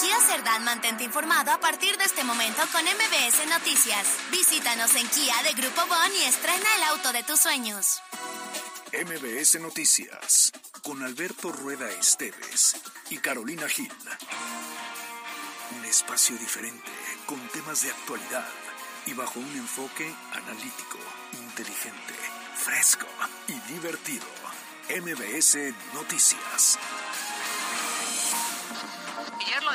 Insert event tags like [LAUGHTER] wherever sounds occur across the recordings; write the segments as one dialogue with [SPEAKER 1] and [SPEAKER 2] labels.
[SPEAKER 1] Kia Cerdán mantente informado a partir de este momento con MBS Noticias. Visítanos en Kia de Grupo Bon y estrena el auto de tus sueños.
[SPEAKER 2] MBS Noticias con Alberto Rueda Esteves y Carolina Gil. Un espacio diferente con temas de actualidad y bajo un enfoque analítico, inteligente, fresco y divertido. MBS Noticias.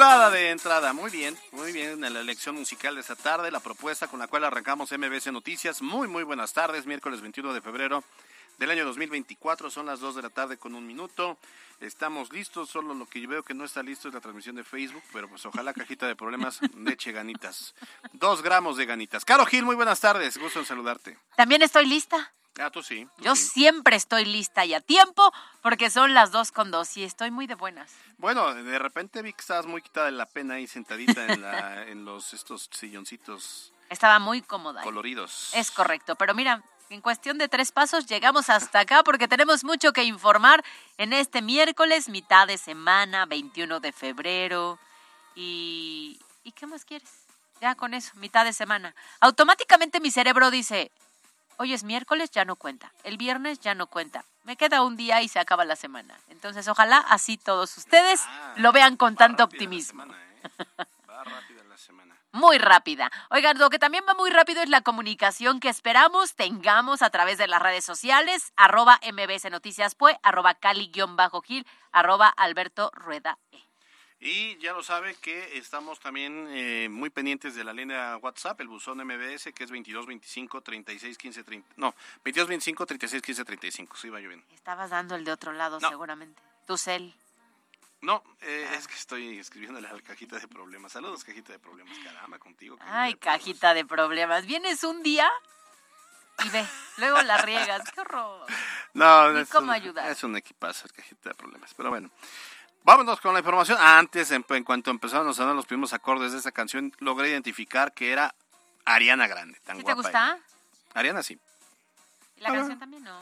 [SPEAKER 3] Chulada de entrada, muy bien, muy bien en la elección musical de esta tarde, la propuesta con la cual arrancamos MBC Noticias. Muy, muy buenas tardes, miércoles 21 de febrero del año 2024, son las 2 de la tarde con un minuto. Estamos listos, solo lo que yo veo que no está listo es la transmisión de Facebook, pero pues ojalá cajita de problemas [LAUGHS] de eche ganitas. Dos gramos de ganitas. Caro Gil, muy buenas tardes, gusto en saludarte.
[SPEAKER 4] También estoy lista.
[SPEAKER 3] Ah, tú sí. tú
[SPEAKER 4] Yo
[SPEAKER 3] sí.
[SPEAKER 4] siempre estoy lista y a tiempo porque son las dos con dos y estoy muy de buenas.
[SPEAKER 3] Bueno, de repente vi que estabas muy quitada de la pena ahí sentadita en, la, [LAUGHS] en los estos silloncitos
[SPEAKER 4] Estaba muy cómoda.
[SPEAKER 3] coloridos.
[SPEAKER 4] Es correcto, pero mira, en cuestión de tres pasos llegamos hasta acá porque tenemos mucho que informar en este miércoles, mitad de semana, 21 de febrero. Y... ¿Y qué más quieres? Ya con eso, mitad de semana. Automáticamente mi cerebro dice, hoy es miércoles, ya no cuenta. El viernes ya no cuenta. Me queda un día y se acaba la semana. Entonces, ojalá así todos ustedes
[SPEAKER 3] Ah,
[SPEAKER 4] lo vean con tanto optimismo.
[SPEAKER 3] semana, ¿eh? [LAUGHS] Va rápida la semana.
[SPEAKER 4] muy rápida. Oigan, lo que también va muy rápido es la comunicación que esperamos tengamos a través de las redes sociales, arroba mbs noticias pue, arroba cali-gil, arroba alberto rueda e.
[SPEAKER 3] Y ya lo sabe que estamos también eh, muy pendientes de la línea WhatsApp, el buzón MBS, que es 2225 36 15 30. No, 2225 36 15 35. Sí, va yo bien.
[SPEAKER 4] Estabas dando el de otro lado
[SPEAKER 3] No.
[SPEAKER 4] seguramente. Tu cel.
[SPEAKER 3] No, eh, es que estoy escribiéndole a la cajita de problemas. Saludos, cajita de problemas. Caramba, contigo.
[SPEAKER 4] Ay,
[SPEAKER 3] de problemas.
[SPEAKER 4] cajita de problemas. Vienes un día y ve, luego la riegas. ¡Qué horror!
[SPEAKER 3] No,
[SPEAKER 4] Ni
[SPEAKER 3] es
[SPEAKER 4] cómo
[SPEAKER 3] un,
[SPEAKER 4] ayudar.
[SPEAKER 3] Es un equipazo, cajita de problemas. Pero bueno, vámonos con la información. Antes, en, en cuanto empezaron a sonar los primeros acordes de esta canción, logré identificar que era Ariana Grande. Tan
[SPEAKER 4] ¿Sí te
[SPEAKER 3] guapa
[SPEAKER 4] gusta?
[SPEAKER 3] ella. Ariana sí.
[SPEAKER 4] Y la
[SPEAKER 3] Ah.
[SPEAKER 4] canción también, ¿no?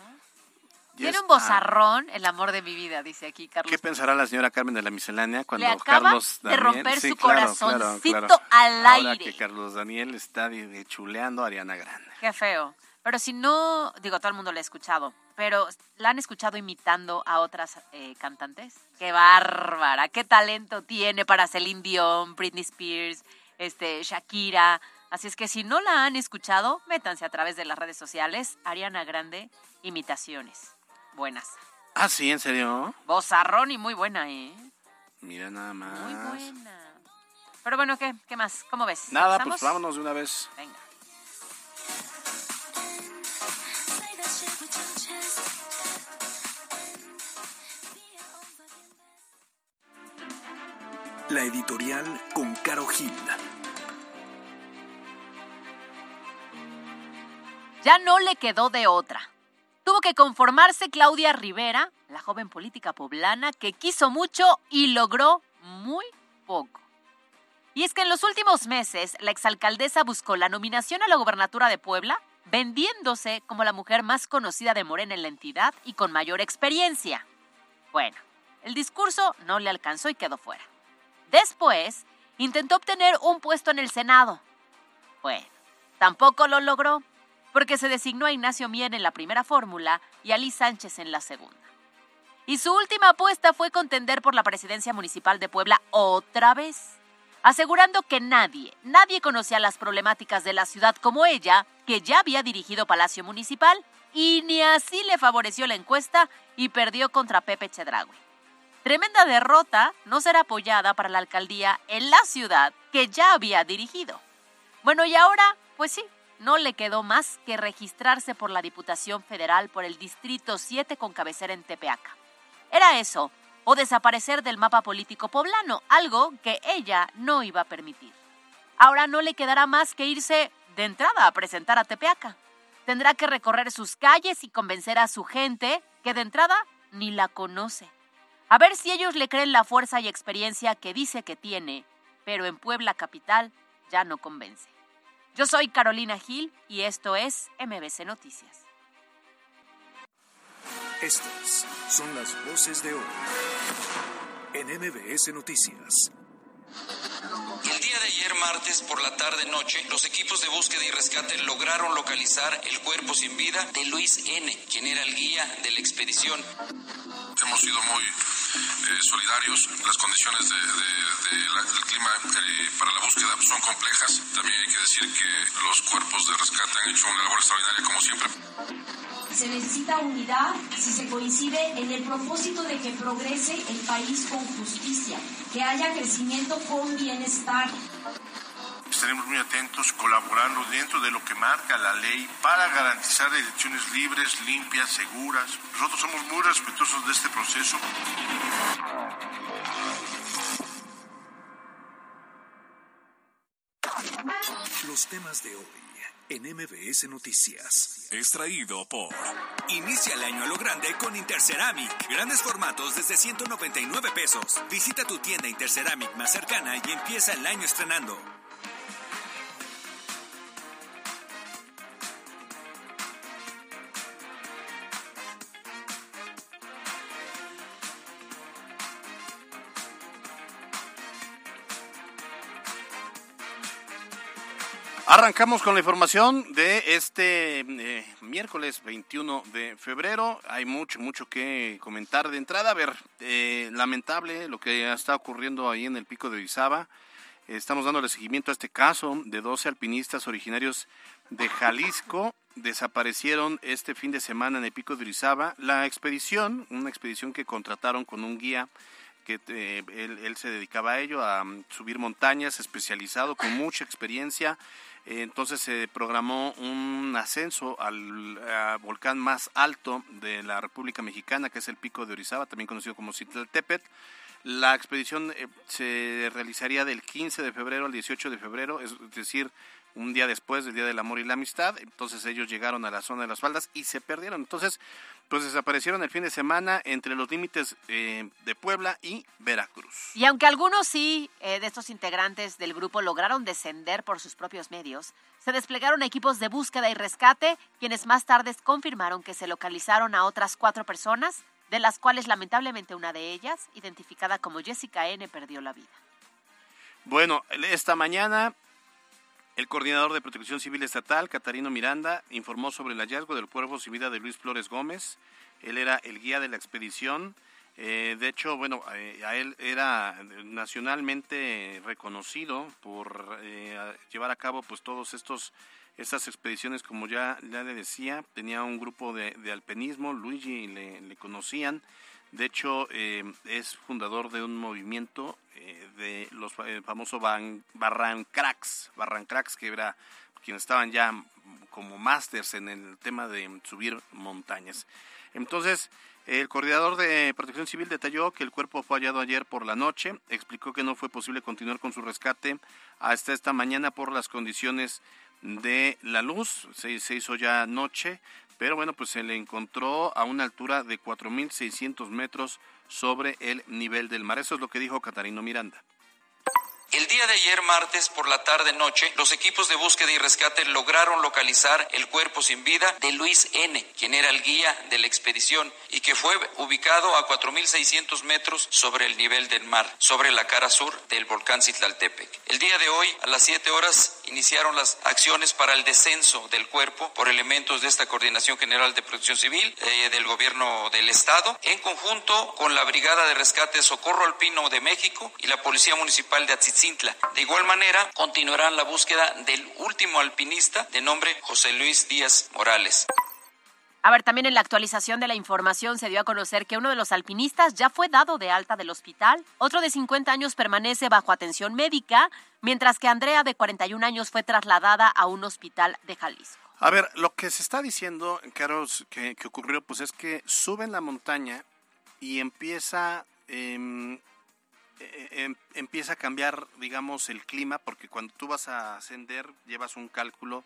[SPEAKER 4] Tiene
[SPEAKER 3] es-
[SPEAKER 4] un bozarrón, el amor de mi vida, dice aquí
[SPEAKER 3] ah,
[SPEAKER 4] Carlos.
[SPEAKER 3] ¿Qué pensará la señora Carmen de la miscelánea cuando
[SPEAKER 4] Le acaba
[SPEAKER 3] Carlos
[SPEAKER 4] de
[SPEAKER 3] Daniel...
[SPEAKER 4] romper
[SPEAKER 3] Sí,
[SPEAKER 4] su
[SPEAKER 3] claro, claro,
[SPEAKER 4] corazoncito
[SPEAKER 3] claro.
[SPEAKER 4] al
[SPEAKER 3] Ahora
[SPEAKER 4] aire.
[SPEAKER 3] que Carlos Daniel está de- de chuleando a Ariana Grande.
[SPEAKER 4] Qué feo. Pero si no, digo, todo el mundo la ha escuchado, pero ¿la han escuchado imitando a otras eh, cantantes? ¡Qué bárbara! ¡Qué talento tiene para Celine Dion, Britney Spears, este, Shakira! Así es que si no la han escuchado, métanse a través de las redes sociales. Ariana Grande, imitaciones. Buenas.
[SPEAKER 3] Ah, sí, ¿en serio?
[SPEAKER 4] Bozarrón y muy buena, ¿eh?
[SPEAKER 3] Mira nada más.
[SPEAKER 4] Muy buena. Pero bueno, ¿qué? ¿Qué más? ¿Cómo ves?
[SPEAKER 3] Nada,
[SPEAKER 4] ¿Empezamos?
[SPEAKER 3] pues vámonos de una vez.
[SPEAKER 4] Venga.
[SPEAKER 2] La editorial con Caro Gil.
[SPEAKER 4] Ya no le quedó de otra. Tuvo que conformarse Claudia Rivera, la joven política poblana que quiso mucho y logró muy poco. Y es que en los últimos meses, la exalcaldesa buscó la nominación a la gobernatura de Puebla, vendiéndose como la mujer más conocida de Morena en la entidad y con mayor experiencia. Bueno, el discurso no le alcanzó y quedó fuera. Después, intentó obtener un puesto en el Senado. Bueno, tampoco lo logró, porque se designó a Ignacio Mier en la primera fórmula y a Liz Sánchez en la segunda. Y su última apuesta fue contender por la presidencia municipal de Puebla otra vez, asegurando que nadie, nadie conocía las problemáticas de la ciudad como ella, que ya había dirigido Palacio Municipal, y ni así le favoreció la encuesta y perdió contra Pepe Chedragüe. Tremenda derrota no será apoyada para la alcaldía en la ciudad que ya había dirigido. Bueno, y ahora, pues sí, no le quedó más que registrarse por la Diputación Federal por el Distrito 7 con cabecera en Tepeaca. Era eso, o desaparecer del mapa político poblano, algo que ella no iba a permitir. Ahora no le quedará más que irse de entrada a presentar a Tepeaca. Tendrá que recorrer sus calles y convencer a su gente que de entrada ni la conoce. A ver si ellos le creen la fuerza y experiencia que dice que tiene, pero en Puebla Capital ya no convence. Yo soy Carolina Gil y esto es MBC Noticias.
[SPEAKER 2] Estas son las voces de hoy en MBS Noticias.
[SPEAKER 5] Ayer, martes por la tarde-noche, los equipos de búsqueda y rescate lograron localizar el cuerpo sin vida de Luis N., quien era el guía de la expedición.
[SPEAKER 6] Hemos sido muy eh, solidarios. Las condiciones de, de, de la, del clima eh, para la búsqueda son complejas. También hay que decir que los cuerpos de rescate han hecho una labor extraordinaria como siempre.
[SPEAKER 7] Se necesita unidad si se coincide en el propósito de que progrese el país con justicia, que haya crecimiento con bienestar.
[SPEAKER 6] Estaremos muy atentos, colaborando dentro de lo que marca la ley para garantizar elecciones libres, limpias, seguras. Nosotros somos muy respetuosos de este proceso.
[SPEAKER 2] Los temas de hoy en MBS Noticias.
[SPEAKER 8] Extraído por Inicia el año a lo grande con Interceramic. Grandes formatos desde 199 pesos. Visita tu tienda Interceramic más cercana y empieza el año estrenando.
[SPEAKER 3] Arrancamos con la información de este eh, miércoles 21 de febrero. Hay mucho, mucho que comentar de entrada. A ver, eh, lamentable lo que está ocurriendo ahí en el pico de Orizaba. Estamos dándole seguimiento a este caso de 12 alpinistas originarios de Jalisco. Desaparecieron este fin de semana en el pico de Orizaba. La expedición, una expedición que contrataron con un guía que eh, él, se dedicaba a ello, a um, subir montañas, especializado, con mucha experiencia. Entonces se programó un ascenso al volcán más alto de la República Mexicana, que es el Pico de Orizaba, también conocido como Citlaltépetl. La expedición eh, se realizaría del 15 de febrero al 18 de febrero, es decir, un día después del Día del Amor y la Amistad. Entonces ellos llegaron a la zona de las faldas y se perdieron. Entonces, pues desaparecieron el fin de semana entre los límites eh, de Puebla y Veracruz.
[SPEAKER 4] Y aunque algunos sí eh, de estos integrantes del grupo lograron descender por sus propios medios, se desplegaron equipos de búsqueda y rescate, quienes más tarde confirmaron que se localizaron a otras cuatro personas, de las cuales lamentablemente una de ellas, identificada como Jessica N., perdió la vida.
[SPEAKER 3] Bueno, esta mañana el coordinador de Protección Civil Estatal, Catarino Miranda, informó sobre el hallazgo del cuerpo sin vida de Luis Flores Gómez. Él era el guía de la expedición. Eh, de hecho, bueno, eh, a él era nacionalmente reconocido por eh, llevar a cabo pues todos estos estas expediciones, como ya, le decía, tenía un grupo de, de alpinismo, Luigi le conocían. De hecho, eh, es fundador de un movimiento eh, de los eh, famosos Barrancracks, Barrancracks, que era quienes estaban ya como másters en el tema de subir montañas. Entonces, el coordinador de Protección Civil detalló que el cuerpo fue hallado ayer por la noche, explicó que no fue posible continuar con su rescate hasta esta mañana por las condiciones de la luz, se, se hizo ya noche, pero bueno, pues se le encontró a una altura de 4.600 metros sobre el nivel del mar. Eso es lo que dijo Catarino Miranda.
[SPEAKER 5] El día de ayer, martes, por la tarde-noche, los equipos de búsqueda y rescate lograron localizar el cuerpo sin vida de Luis N., quien era el guía de la expedición y que fue ubicado a 4.600 metros sobre el nivel del mar, sobre la cara sur del volcán Citlaltepec. El día de hoy, a las 7 horas, iniciaron las acciones para el descenso del cuerpo por elementos de esta Coordinación General de Protección Civil eh, del Gobierno del Estado, en conjunto con la Brigada de Rescate Socorro Alpino de México y la Policía Municipal de Atzitzin de igual manera, continuarán la búsqueda del último alpinista de nombre José Luis Díaz Morales.
[SPEAKER 4] A ver, también en la actualización de la información se dio a conocer que uno de los alpinistas ya fue dado de alta del hospital, otro de 50 años permanece bajo atención médica, mientras que Andrea de 41 años fue trasladada a un hospital de Jalisco.
[SPEAKER 3] A ver, lo que se está diciendo, Carlos, que, ocurrió, pues es que suben la montaña y empieza em, eh, em, empieza a cambiar, digamos, el clima, porque cuando tú vas a ascender, llevas un cálculo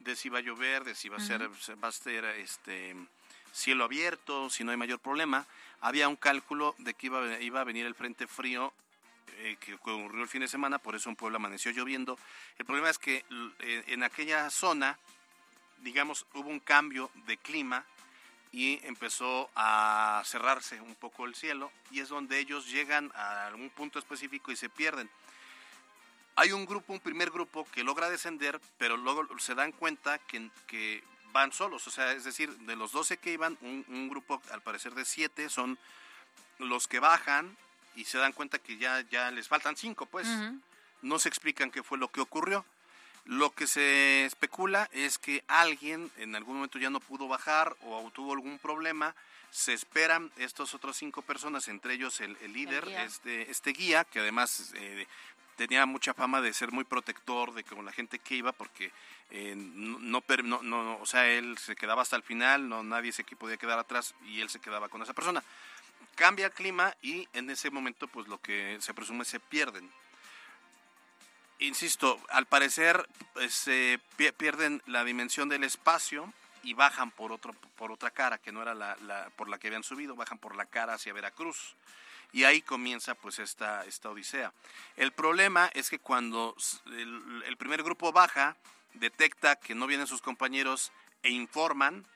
[SPEAKER 3] de si va a llover, de si va a ser, va a ser este cielo abierto, si no hay mayor problema. Había un cálculo de que iba, iba a venir el frente frío eh, que ocurrió el fin de semana, por eso en Puebla amaneció lloviendo. El problema es que eh, en aquella zona, digamos, hubo un cambio de clima y empezó a cerrarse un poco el cielo y es donde ellos llegan a algún punto específico y se pierden. Hay un grupo, un primer grupo que logra descender, pero luego se dan cuenta que, que van solos, o sea, es decir, de los 12 que iban, un, grupo al parecer de 7 son los que bajan y se dan cuenta que ya, ya les faltan 5, pues. No se explican qué fue lo que ocurrió. Lo que se especula es que alguien en algún momento ya no pudo bajar o tuvo algún problema. Se esperan estos otros cinco personas, entre ellos el, líder, Este, este guía, que además eh, tenía mucha fama de ser muy protector de con la gente que iba, porque eh, no, no, no, o sea, él se quedaba hasta el final, no nadie se podía quedar atrás y él se quedaba con esa persona. Cambia el clima y en ese momento, pues lo que se presume se pierden insisto, al parecer pues, se pierden la dimensión del espacio y bajan por otro por otra cara que no era la, por la que habían subido, bajan por la cara hacia Veracruz. Y ahí comienza pues esta, esta odisea. El problema es que cuando el, el primer grupo baja, detecta que no vienen sus compañeros e informan,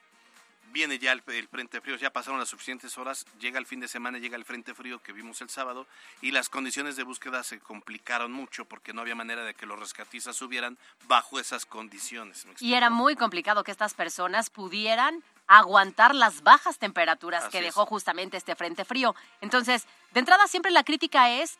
[SPEAKER 3] viene ya el, frente frío, ya pasaron las suficientes horas, llega el fin de semana, llega el frente frío que vimos el sábado y las condiciones de búsqueda se complicaron mucho porque no había manera de que los rescatistas subieran bajo esas condiciones.
[SPEAKER 4] Y era muy complicado que estas personas pudieran aguantar las bajas temperaturas que dejó justamente este frente frío. Entonces, de entrada siempre la crítica es,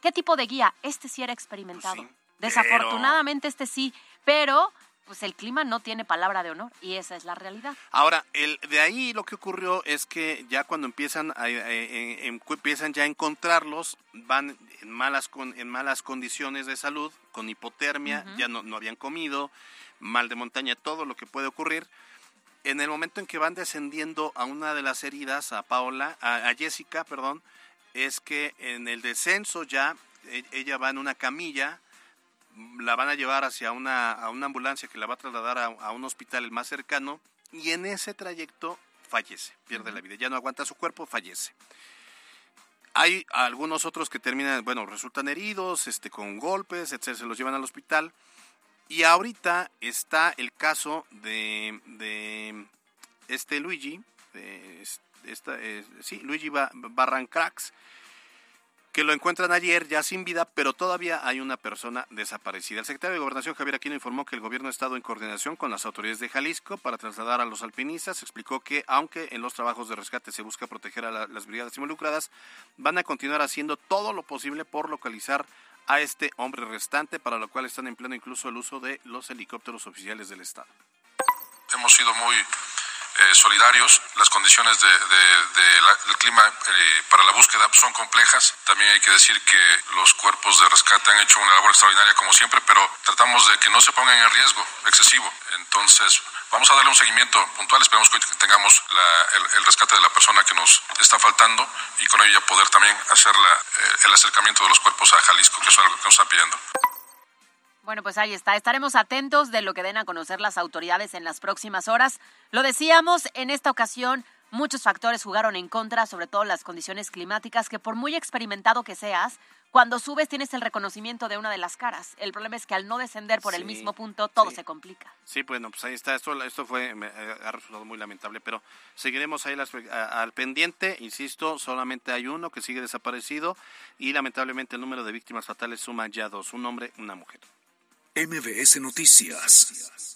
[SPEAKER 4] ¿qué, tipo de guía? Este sí era experimentado. Pues Desafortunadamente este sí, pero pues el clima no tiene palabra de honor y esa es la realidad.
[SPEAKER 3] Ahora, el, de ahí lo que ocurrió es que ya cuando empiezan a, empiezan ya a encontrarlos, van en malas con, en malas condiciones de salud, con hipotermia, ya no, no habían comido, mal de montaña, todo lo que puede ocurrir. En el momento en que van descendiendo a una de las heridas, a Paola, a, a Jessica, perdón, es que en el descenso ya e, ella va en una camilla la van a llevar hacia una, a una ambulancia que la va a trasladar a, un hospital el más cercano y en ese trayecto fallece, pierde la vida, ya no aguanta su cuerpo, fallece. Hay algunos otros que terminan, bueno, resultan heridos, este, con golpes, etcétera, se los llevan al hospital. Y ahorita está el caso de, de este Luigi, de esta, eh, sí, Luigi Barrancrax, que lo encuentran ayer ya sin vida, pero todavía hay una persona desaparecida. El secretario de Gobernación, Javier Aquino, informó que el gobierno ha estado en coordinación con las autoridades de Jalisco para trasladar a los alpinistas. Explicó que, aunque en los trabajos de rescate se busca proteger a las brigadas involucradas, van a continuar haciendo todo lo posible por localizar a este hombre restante, para lo cual están empleando incluso el uso de los helicópteros oficiales del Estado.
[SPEAKER 6] Hemos sido muy eh, solidarios. Las condiciones de, del clima eh, para la búsqueda son complejas. También hay que decir que los cuerpos de rescate han hecho una labor extraordinaria como siempre, pero tratamos de que no se pongan en riesgo excesivo. Entonces, vamos a darle un seguimiento puntual. Esperamos que tengamos el, rescate de la persona que nos está faltando y con ello poder también hacer eh, el acercamiento de los cuerpos a Jalisco, que es algo que nos están pidiendo.
[SPEAKER 4] Bueno, pues ahí está. Estaremos atentos de lo que den a conocer las autoridades en las próximas horas. Lo decíamos, en esta ocasión Muchos factores jugaron en contra, sobre todo las condiciones climáticas, que por muy experimentado que seas, cuando subes tienes el reconocimiento de una de las caras. El problema es que al no descender por el mismo punto, todo
[SPEAKER 3] sí.
[SPEAKER 4] se complica.
[SPEAKER 3] Sí, bueno, pues ahí está. Esto, esto fue, me- eh, ha resultado muy lamentable, pero seguiremos ahí las- a- al pendiente. Insisto, solamente hay uno que sigue desaparecido y lamentablemente el número de víctimas fatales suma ya dos, un hombre, una mujer.
[SPEAKER 2] MBS Noticias.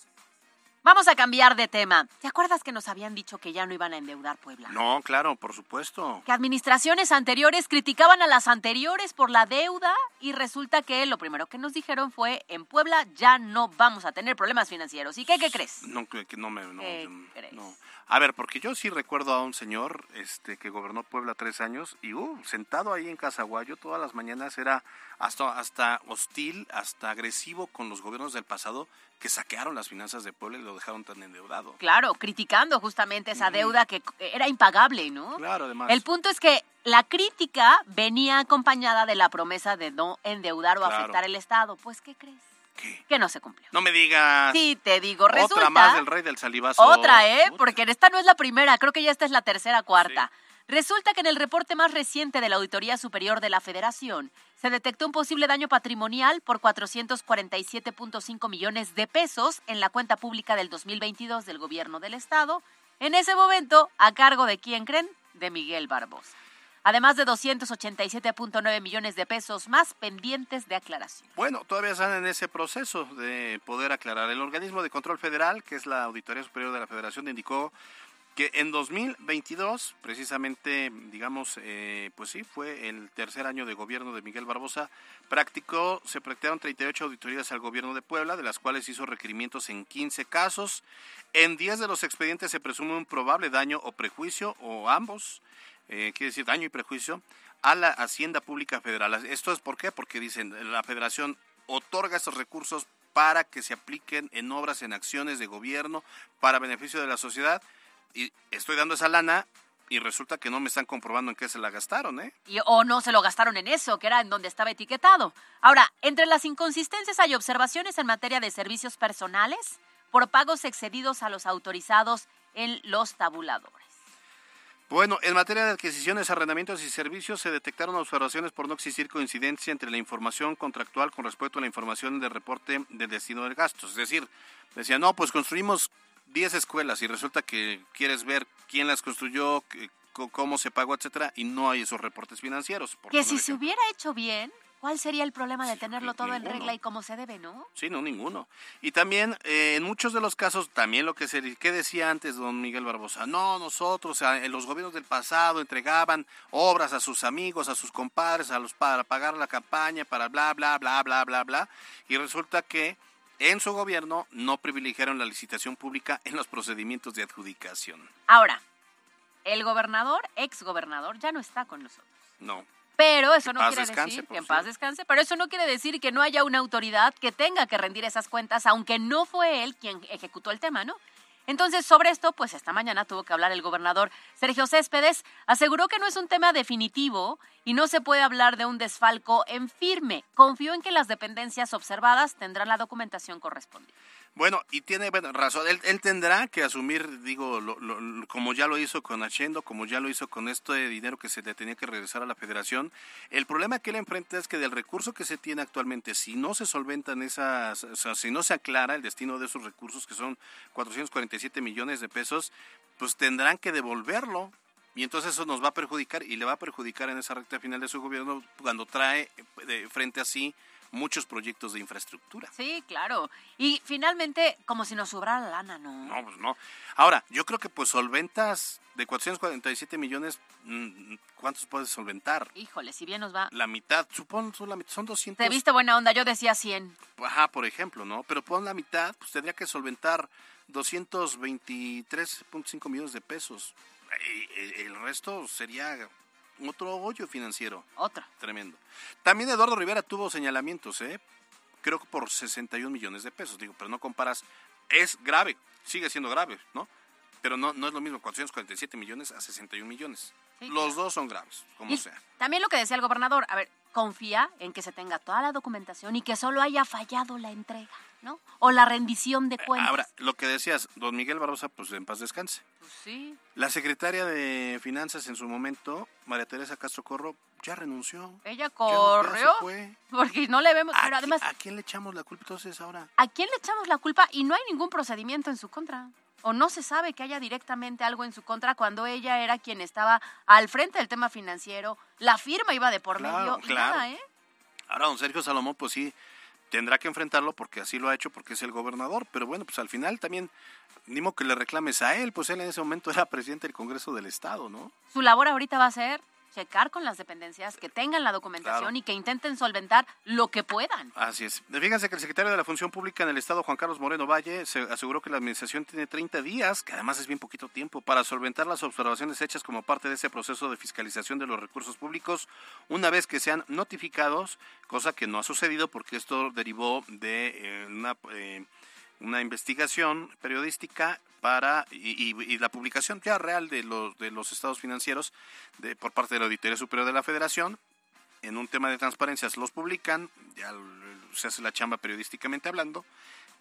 [SPEAKER 4] Vamos a cambiar de tema. ¿Te acuerdas que nos habían dicho que ya no iban a endeudar Puebla?
[SPEAKER 3] No, claro, por supuesto.
[SPEAKER 4] Que administraciones anteriores criticaban a las anteriores por la deuda y resulta que lo primero que nos dijeron fue en Puebla ya no vamos a tener problemas financieros. ¿Y qué, qué crees?
[SPEAKER 3] No, que que no me... No,
[SPEAKER 4] ¿Qué
[SPEAKER 3] yo-
[SPEAKER 4] crees?
[SPEAKER 3] no. A ver, porque yo sí recuerdo a un señor este, que gobernó Puebla tres años y uh, sentado ahí en Casaguayo todas las mañanas era hasta, hasta hostil, hasta agresivo con los gobiernos del pasado que saquearon las finanzas de Puebla y lo dejaron tan endeudado.
[SPEAKER 4] Claro, criticando justamente esa deuda que era impagable, ¿no?
[SPEAKER 3] Claro, además.
[SPEAKER 4] El punto es que la crítica venía acompañada de la promesa de no endeudar o
[SPEAKER 3] Claro.
[SPEAKER 4] afectar el Estado. Pues, ¿qué crees?
[SPEAKER 3] ¿Qué?
[SPEAKER 4] Que no se cumplió.
[SPEAKER 3] No me digas.
[SPEAKER 4] Sí, te digo, resulta...
[SPEAKER 3] Otra más del rey del salivazo.
[SPEAKER 4] Otra, ¿eh? Porque esta no es la primera, creo que ya esta es la tercera, cuarta. Resulta que en el reporte más reciente de la Auditoría Superior de la Federación se detectó un posible daño patrimonial por 447.5 millones de pesos en la cuenta pública del 2022 del gobierno del estado. En ese momento, ¿a cargo de quién creen? De Miguel Barbosa. Además de 287.9 millones de pesos más pendientes de aclaración.
[SPEAKER 3] Bueno, todavía están en ese proceso de poder aclarar. El organismo de control federal, que es la Auditoría Superior de la Federación, indicó que en 2022, precisamente, digamos, eh, pues sí, fue el tercer año de gobierno de Miguel Barbosa, practicó, se practicaron 38 auditorías al gobierno de Puebla, de las cuales hizo requerimientos en 15 casos. En 10 de los expedientes se presume un probable daño o prejuicio, o ambos, eh, quiere decir daño y prejuicio, a la Hacienda Pública Federal. Esto es por qué? Porque dicen, la federación otorga estos recursos para que se apliquen en obras, en acciones de gobierno, para beneficio de la sociedad, y estoy dando esa lana y resulta que no me están comprobando en qué se la gastaron, ¿eh?
[SPEAKER 4] Y, o no se lo gastaron en eso, que era en donde estaba etiquetado. Ahora, entre las inconsistencias hay observaciones en materia de servicios personales por pagos excedidos a los autorizados en los tabuladores.
[SPEAKER 3] Bueno, en materia de adquisiciones, arrendamientos y servicios se detectaron observaciones por no existir coincidencia entre la información contractual con respecto a la información de reporte de destino del gasto. Es decir, decían, no, pues construimos 10 escuelas y resulta que quieres ver quién las construyó, cómo se pagó, etcétera, y no hay esos reportes financieros. por
[SPEAKER 4] Que si se hubiera hecho bien, ¿cuál sería el problema de tenerlo todo en regla y como se debe, no?
[SPEAKER 3] Sí, no, ninguno. Y también, eh, en muchos de los casos, también lo que se ¿qué decía antes don Miguel Barbosa, no, nosotros, los gobiernos del pasado entregaban obras a sus amigos, a sus compadres, a los para pagar la campaña, para bla, bla, bla, bla, bla, bla. Y resulta que en su gobierno no privilegiaron la licitación pública en los procedimientos de adjudicación.
[SPEAKER 4] Ahora, el gobernador, ex gobernador, ya no está con nosotros.
[SPEAKER 3] No.
[SPEAKER 4] Pero eso no quiere
[SPEAKER 3] descanse,
[SPEAKER 4] decir que en paz descanse, pero eso no quiere decir que no haya una autoridad que tenga que rendir esas cuentas, aunque no fue él quien ejecutó el tema, ¿no? Entonces, sobre esto, pues esta mañana tuvo que hablar el gobernador Sergio Céspedes, aseguró que no es un tema definitivo y no se puede hablar de un desfalco en firme. Confió en que las dependencias observadas tendrán la documentación correspondiente.
[SPEAKER 3] Bueno, y tiene bueno, razón. Él, él tendrá que asumir, digo, lo- lo- como ya lo hizo con Haciendo, como ya lo hizo con este dinero que se tenía que regresar a la federación. El problema que él enfrenta es que del recurso que se tiene actualmente, si no se solventan esas, o sea, si no se aclara el destino de esos recursos, que son 447 millones de pesos, pues tendrán que devolverlo. Y entonces eso nos va a perjudicar y le va a perjudicar en esa recta final de su gobierno cuando trae eh, de frente a sí muchos proyectos de infraestructura.
[SPEAKER 4] Sí, claro. Y finalmente, como si nos sobrara la lana, ¿no?
[SPEAKER 3] No, pues no. Ahora, yo creo que pues solventas de 447 millones, mm, ¿cuántos puedes solventar?
[SPEAKER 4] Híjole, si bien nos va.
[SPEAKER 3] La mitad, supón, son, la mitad, son 200.
[SPEAKER 4] Te viste buena onda, yo decía 100.
[SPEAKER 3] Ajá, por ejemplo, ¿no? Pero pon la mitad, pues tendría que solventar 223.5 millones de pesos. Y- y- El resto sería otro hoyo financiero.
[SPEAKER 4] Otra.
[SPEAKER 3] Tremendo. También Eduardo Rivera tuvo señalamientos, ¿eh? Creo que por 61 millones de pesos, digo, pero no comparas. Es grave, sigue siendo grave, ¿no? Pero no, no es lo mismo 447 millones a 61 millones.
[SPEAKER 4] Sí,
[SPEAKER 3] Los
[SPEAKER 4] claro.
[SPEAKER 3] dos son graves, como
[SPEAKER 4] Y
[SPEAKER 3] sea.
[SPEAKER 4] también lo que decía el gobernador, a ver, confía en que se tenga toda la documentación y que solo haya fallado la entrega, ¿no? O la rendición de cuentas.
[SPEAKER 3] Ahora, lo que decías, don Miguel Barbosa, pues en paz descanse.
[SPEAKER 4] Pues sí.
[SPEAKER 3] La secretaria de Finanzas en su momento, María Teresa Castro Corro, ya renunció.
[SPEAKER 4] Ella corrió. Porque no le vemos.
[SPEAKER 3] ¿A,
[SPEAKER 4] Pero además,
[SPEAKER 3] ¿A quién le echamos la culpa entonces ahora?
[SPEAKER 4] ¿a quién le echamos la culpa? Y no hay ningún procedimiento en su contra. O no se sabe que haya directamente algo en su contra cuando ella era quien estaba al frente del tema financiero. La firma iba de por
[SPEAKER 3] Claro,
[SPEAKER 4] medio. y
[SPEAKER 3] claro.
[SPEAKER 4] nada, ¿eh?
[SPEAKER 3] Ahora don Sergio Salomón, pues sí, tendrá que enfrentarlo porque así lo ha hecho, porque es el gobernador. Pero bueno, pues al final también, ni que le reclames a él, pues él en ese momento era presidente del Congreso del Estado, ¿no?
[SPEAKER 4] Su labor ahorita va a ser checar con las dependencias que tengan la documentación
[SPEAKER 3] Claro.
[SPEAKER 4] y que intenten solventar lo que puedan.
[SPEAKER 3] Así es. Fíjense que el secretario de la Función Pública en el Estado, Juan Carlos Moreno Valle, se aseguró que la administración tiene 30 días, que además es bien poquito tiempo, para solventar las observaciones hechas como parte de ese proceso de fiscalización de los recursos públicos, una vez que sean notificados, cosa que no ha sucedido porque esto derivó de eh, una, eh, una investigación periodística para y, y- y la publicación ya real de los de los estados financieros de, por parte de la Auditoría Superior de la Federación en un tema de transparencia se los publican, ya se hace la chamba periodísticamente hablando,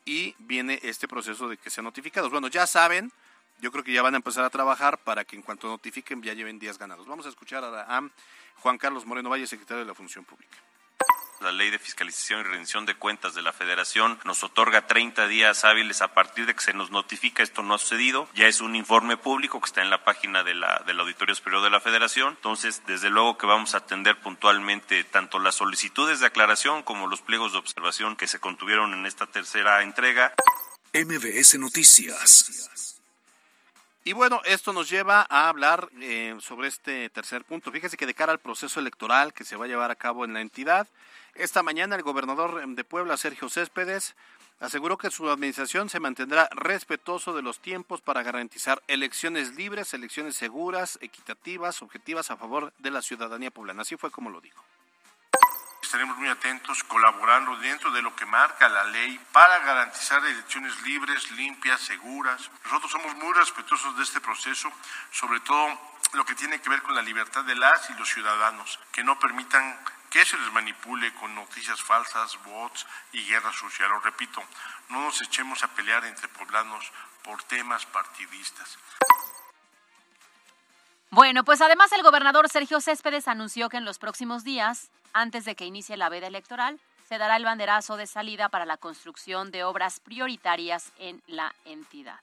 [SPEAKER 3] y viene este proceso de que sean notificados. Bueno, ya saben, yo creo que ya van a empezar a trabajar para que en cuanto notifiquen ya lleven días ganados. Vamos a escuchar a, a Juan Carlos Moreno Valle, secretario de la Función Pública.
[SPEAKER 9] La ley de fiscalización y rendición de cuentas de la Federación nos otorga 30 días hábiles a partir de que se nos notifica esto no ha sucedido. Ya es un informe público que está en la página de la, del Auditorio Superior de la Federación. Entonces, desde luego que vamos a atender puntualmente tanto las solicitudes de aclaración como los pliegos de observación que se contuvieron en esta tercera entrega.
[SPEAKER 2] MBS Noticias.
[SPEAKER 3] Y bueno, esto nos lleva a hablar eh, sobre este tercer punto. Fíjese que de cara al proceso electoral que se va a llevar a cabo en la entidad, esta mañana el gobernador de Puebla, Sergio Céspedes, aseguró que su administración se mantendrá respetuoso de los tiempos para garantizar elecciones libres, elecciones seguras, equitativas, objetivas a favor de la ciudadanía poblana. Así fue como lo dijo.
[SPEAKER 10] Estaremos muy atentos, colaborando dentro de lo que marca la ley para garantizar elecciones libres, limpias, seguras. Nosotros somos muy respetuosos de este proceso, sobre todo lo que tiene que ver con la libertad de las y los ciudadanos, que no permitan que se les manipule con noticias falsas, bots y guerra sucia. Lo repito, no nos echemos a pelear entre poblanos por temas partidistas.
[SPEAKER 4] Bueno, pues además el gobernador Sergio Céspedes anunció que en los próximos días, antes de que inicie la veda electoral, se dará el banderazo de salida para la construcción de obras prioritarias en la entidad.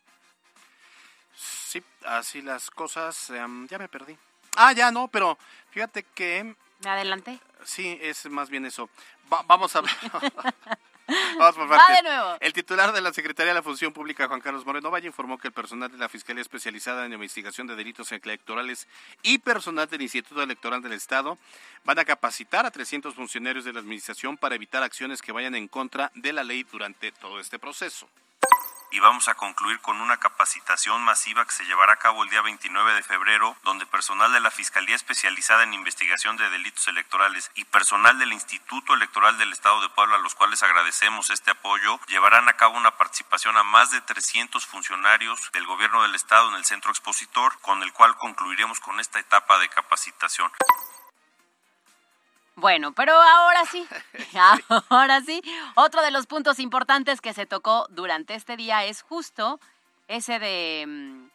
[SPEAKER 3] Sí, así las cosas. em, ya me perdí. Ah, ya no, pero fíjate que
[SPEAKER 4] ¿Me adelanté?
[SPEAKER 3] sí, es más bien eso. Va- vamos a ver. [LAUGHS] Vamos por
[SPEAKER 4] Va
[SPEAKER 3] partes.
[SPEAKER 4] de nuevo.
[SPEAKER 3] El titular de la Secretaría de la Función Pública, Juan Carlos Moreno Valle, informó que el personal de la Fiscalía Especializada en Investigación de Delitos Electorales y personal del Instituto Electoral del Estado van a capacitar a 300 funcionarios de la Administración para evitar acciones que vayan en contra de la ley durante todo este proceso.
[SPEAKER 9] Y vamos a concluir con una capacitación masiva que se llevará a cabo el día 29 de febrero, donde personal de la Fiscalía Especializada en Investigación de Delitos Electorales y personal del Instituto Electoral del Estado de Puebla, a los cuales agradecemos este apoyo, llevarán a cabo una participación a más de 300 funcionarios del Gobierno del Estado en el centro expositor, con el cual concluiremos con esta etapa de capacitación.
[SPEAKER 4] Bueno, pero ahora sí, [LAUGHS] [LAUGHS] ahora sí, otro de los puntos importantes que se tocó durante este día es justo ese de mm,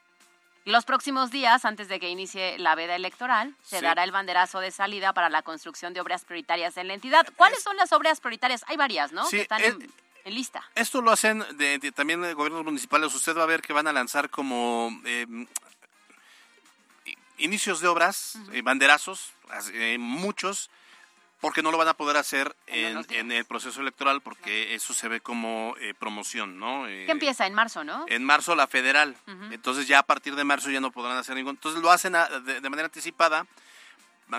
[SPEAKER 4] los próximos días, antes de que inicie la veda electoral, se
[SPEAKER 3] Sí.
[SPEAKER 4] dará el banderazo de salida para la construcción de obras prioritarias en la entidad. ¿Cuáles son las obras prioritarias? Hay varias, ¿no?
[SPEAKER 3] Sí,
[SPEAKER 4] que están
[SPEAKER 3] es-
[SPEAKER 4] en, en lista.
[SPEAKER 3] Esto lo hacen de, de- también de gobiernos municipales. Usted va a ver que van a lanzar como eh, i- inicios de obras, eh, banderazos, eh, muchos, porque no lo van a poder hacer en, en el proceso electoral, porque eso se ve como eh, promoción, ¿no? Eh,
[SPEAKER 4] Que empieza en marzo, ¿no?
[SPEAKER 3] en marzo la federal. Entonces ya a partir de marzo ya no podrán hacer ningún. Entonces lo hacen a- de, de manera anticipada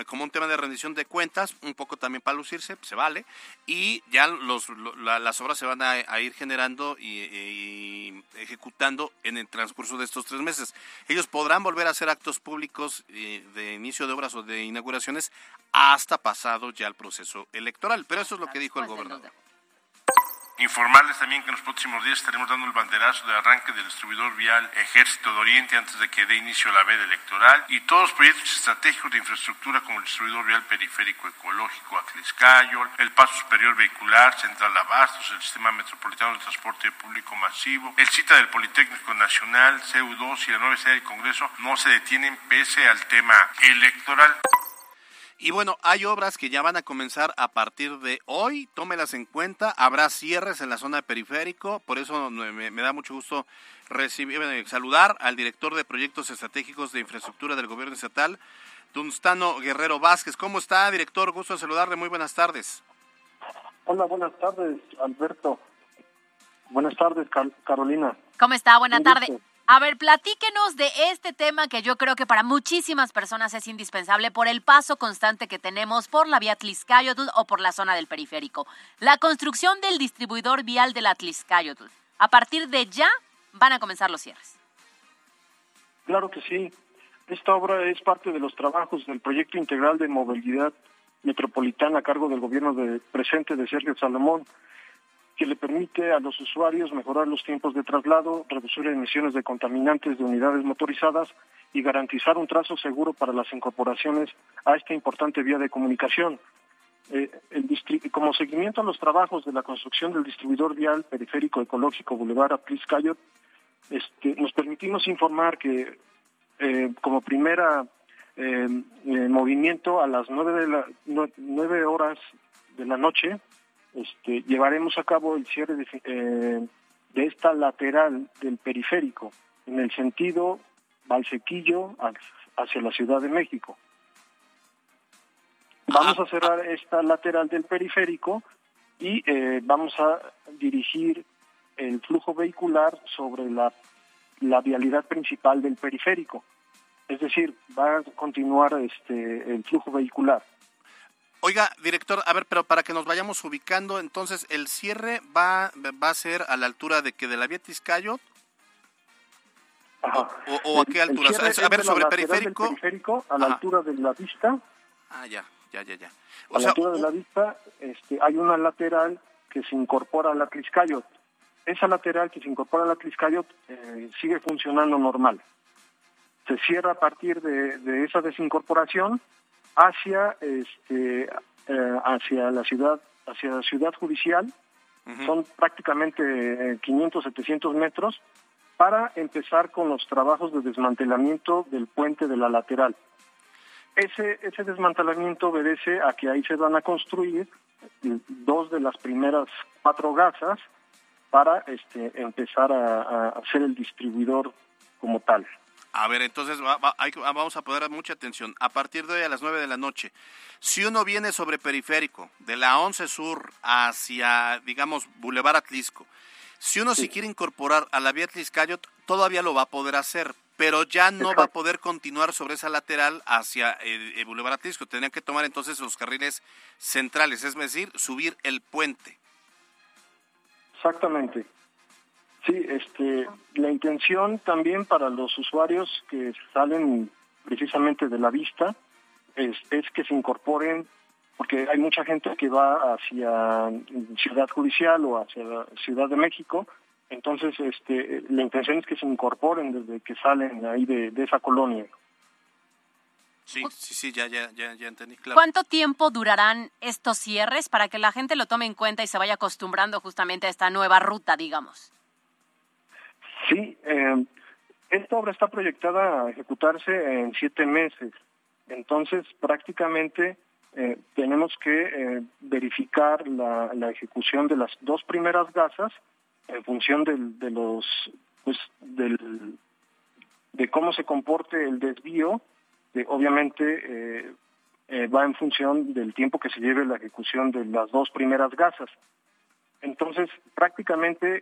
[SPEAKER 3] como un tema de rendición de cuentas, un poco también para lucirse, se vale, y ya los, lo- la- las obras se van a, a ir generando y, y ejecutando en el transcurso de estos tres meses. Ellos podrán volver a hacer actos públicos eh, de inicio de obras o de inauguraciones hasta pasado ya el proceso electoral, pero eso es lo que dijo el gobernador.
[SPEAKER 10] Informarles también que en los próximos días estaremos dando el banderazo de arranque del distribuidor vial Ejército de Oriente antes de que dé inicio la veda electoral y todos los proyectos estratégicos de infraestructura como el distribuidor vial periférico ecológico Acliscayol, el paso superior vehicular, Central Abastos, el sistema metropolitano de transporte público masivo, el cita del Politécnico Nacional, CEU2 y la nueva sede del Congreso no se detienen pese al tema electoral.
[SPEAKER 3] Y bueno, hay obras que ya van a comenzar a partir de hoy, tómelas en cuenta, habrá cierres en la zona periférico, por eso me, da mucho gusto recibir, saludar al director de proyectos estratégicos de infraestructura del gobierno estatal, Dunstano Guerrero Vázquez. ¿Cómo está, director? Gusto saludarle, muy buenas tardes.
[SPEAKER 11] Hola, buenas tardes, Alberto. Buenas tardes, Carolina.
[SPEAKER 4] ¿Cómo está? Buenas tardes. A ver, platíquenos de este tema que yo creo que para muchísimas personas es indispensable por el paso constante que tenemos por la vía Tliscayotl o por la zona del periférico. La construcción del distribuidor vial de la Tliscayotl. A partir de ya van a comenzar los cierres.
[SPEAKER 11] Claro que sí. Esta obra es parte de los trabajos del proyecto integral de movilidad metropolitana a cargo del gobierno de presente de Sergio Salomón que le permite a los usuarios mejorar los tiempos de traslado, reducir emisiones de contaminantes de unidades motorizadas y garantizar un trazo seguro para las incorporaciones a esta importante vía de comunicación. Eh, como seguimiento a los trabajos de la construcción del distribuidor vial periférico ecológico Boulevard Aplis Cayot, este, nos permitimos informar que eh, como primera eh, movimiento a las nueve, de la, horas de la noche este, llevaremos a cabo el cierre de, eh, de esta lateral del periférico en el sentido Valsequillo hacia la Ciudad de México. Vamos a cerrar esta lateral del periférico y eh, vamos a dirigir el flujo vehicular sobre la, la vialidad principal del periférico. Es decir, va a continuar este, el flujo vehicular.
[SPEAKER 3] Oiga, director, a ver, pero para que nos vayamos ubicando, entonces, ¿el cierre va, va a ser a la altura de que de la vía Tizcayo? O, a qué altura?
[SPEAKER 11] a ver, sobre periférico. periférico. A la altura de la vista.
[SPEAKER 3] Ah, ya, ya, ya, ya.
[SPEAKER 11] a la altura de la vista este, hay una lateral que se incorpora a la Tliscayot. Esa lateral que se incorpora a la Tliscayot eh, sigue funcionando normal. Se cierra a partir de, de esa desincorporación hacia este eh, hacia la ciudad hacia la ciudad judicial. Son prácticamente 500 700 metros para empezar con los trabajos de desmantelamiento del puente de la lateral. Ese ese desmantelamiento obedece a que ahí se van a construir dos de las primeras cuatro gasas para este empezar a hacer el distribuidor como tal
[SPEAKER 3] a ver, entonces vamos a poner mucha atención. A partir de hoy a las 9 de la noche, si uno viene sobre periférico, de la 11 Sur hacia, digamos, Boulevard Atlisco, si uno se quiere incorporar a la vía Atliscayo, todavía lo va a poder hacer, pero ya no va a poder continuar sobre esa lateral hacia el, Boulevard Atlisco. Tendría que tomar entonces los carriles centrales, es decir, subir el puente.
[SPEAKER 11] Exactamente. Sí, este, la intención también para los usuarios que salen precisamente de la vista es, es que se incorporen, porque hay mucha gente que va hacia Ciudad Judicial o hacia Ciudad de México, entonces este, la intención es que se incorporen desde que salen ahí de, esa colonia.
[SPEAKER 3] Sí, sí, sí, ya, ya, ya, ya entendí. Claro.
[SPEAKER 4] ¿Cuánto tiempo durarán estos cierres para que la gente lo tome en cuenta y se vaya acostumbrando justamente a esta nueva ruta, digamos?
[SPEAKER 11] Sí, eh, esta obra está proyectada a ejecutarse en siete meses. Entonces, prácticamente eh, tenemos que eh, verificar la, ejecución de las dos primeras gasas en función de los, pues, del, de cómo se comporte el desvío. obviamente eh, va en función del tiempo que se lleve la ejecución de las dos primeras gasas. Entonces, prácticamente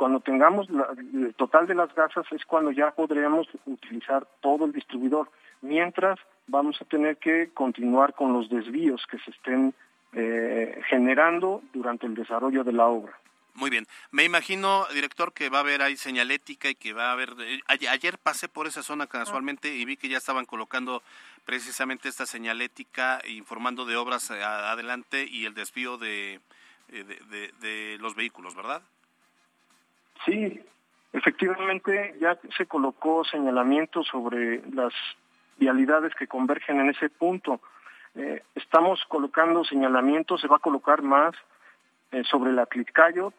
[SPEAKER 11] cuando tengamos el total de las gasas es cuando ya podremos utilizar todo el distribuidor. Mientras vamos a tener que continuar con los desvíos que se estén eh, generando durante el desarrollo de la obra.
[SPEAKER 3] Muy bien. Me imagino, director, que va a haber ahí señalética y que va a haber... Eh, ayer pasé por esa zona casualmente y vi que ya estaban colocando precisamente esta señalética informando de obras eh, adelante y el desvío de eh, los vehículos, ¿verdad?
[SPEAKER 11] Sí, efectivamente ya se colocó señalamiento sobre las vialidades que convergen en ese punto. Eh, estamos colocando señalamiento, se va a colocar más eh, sobre la Clitcayo.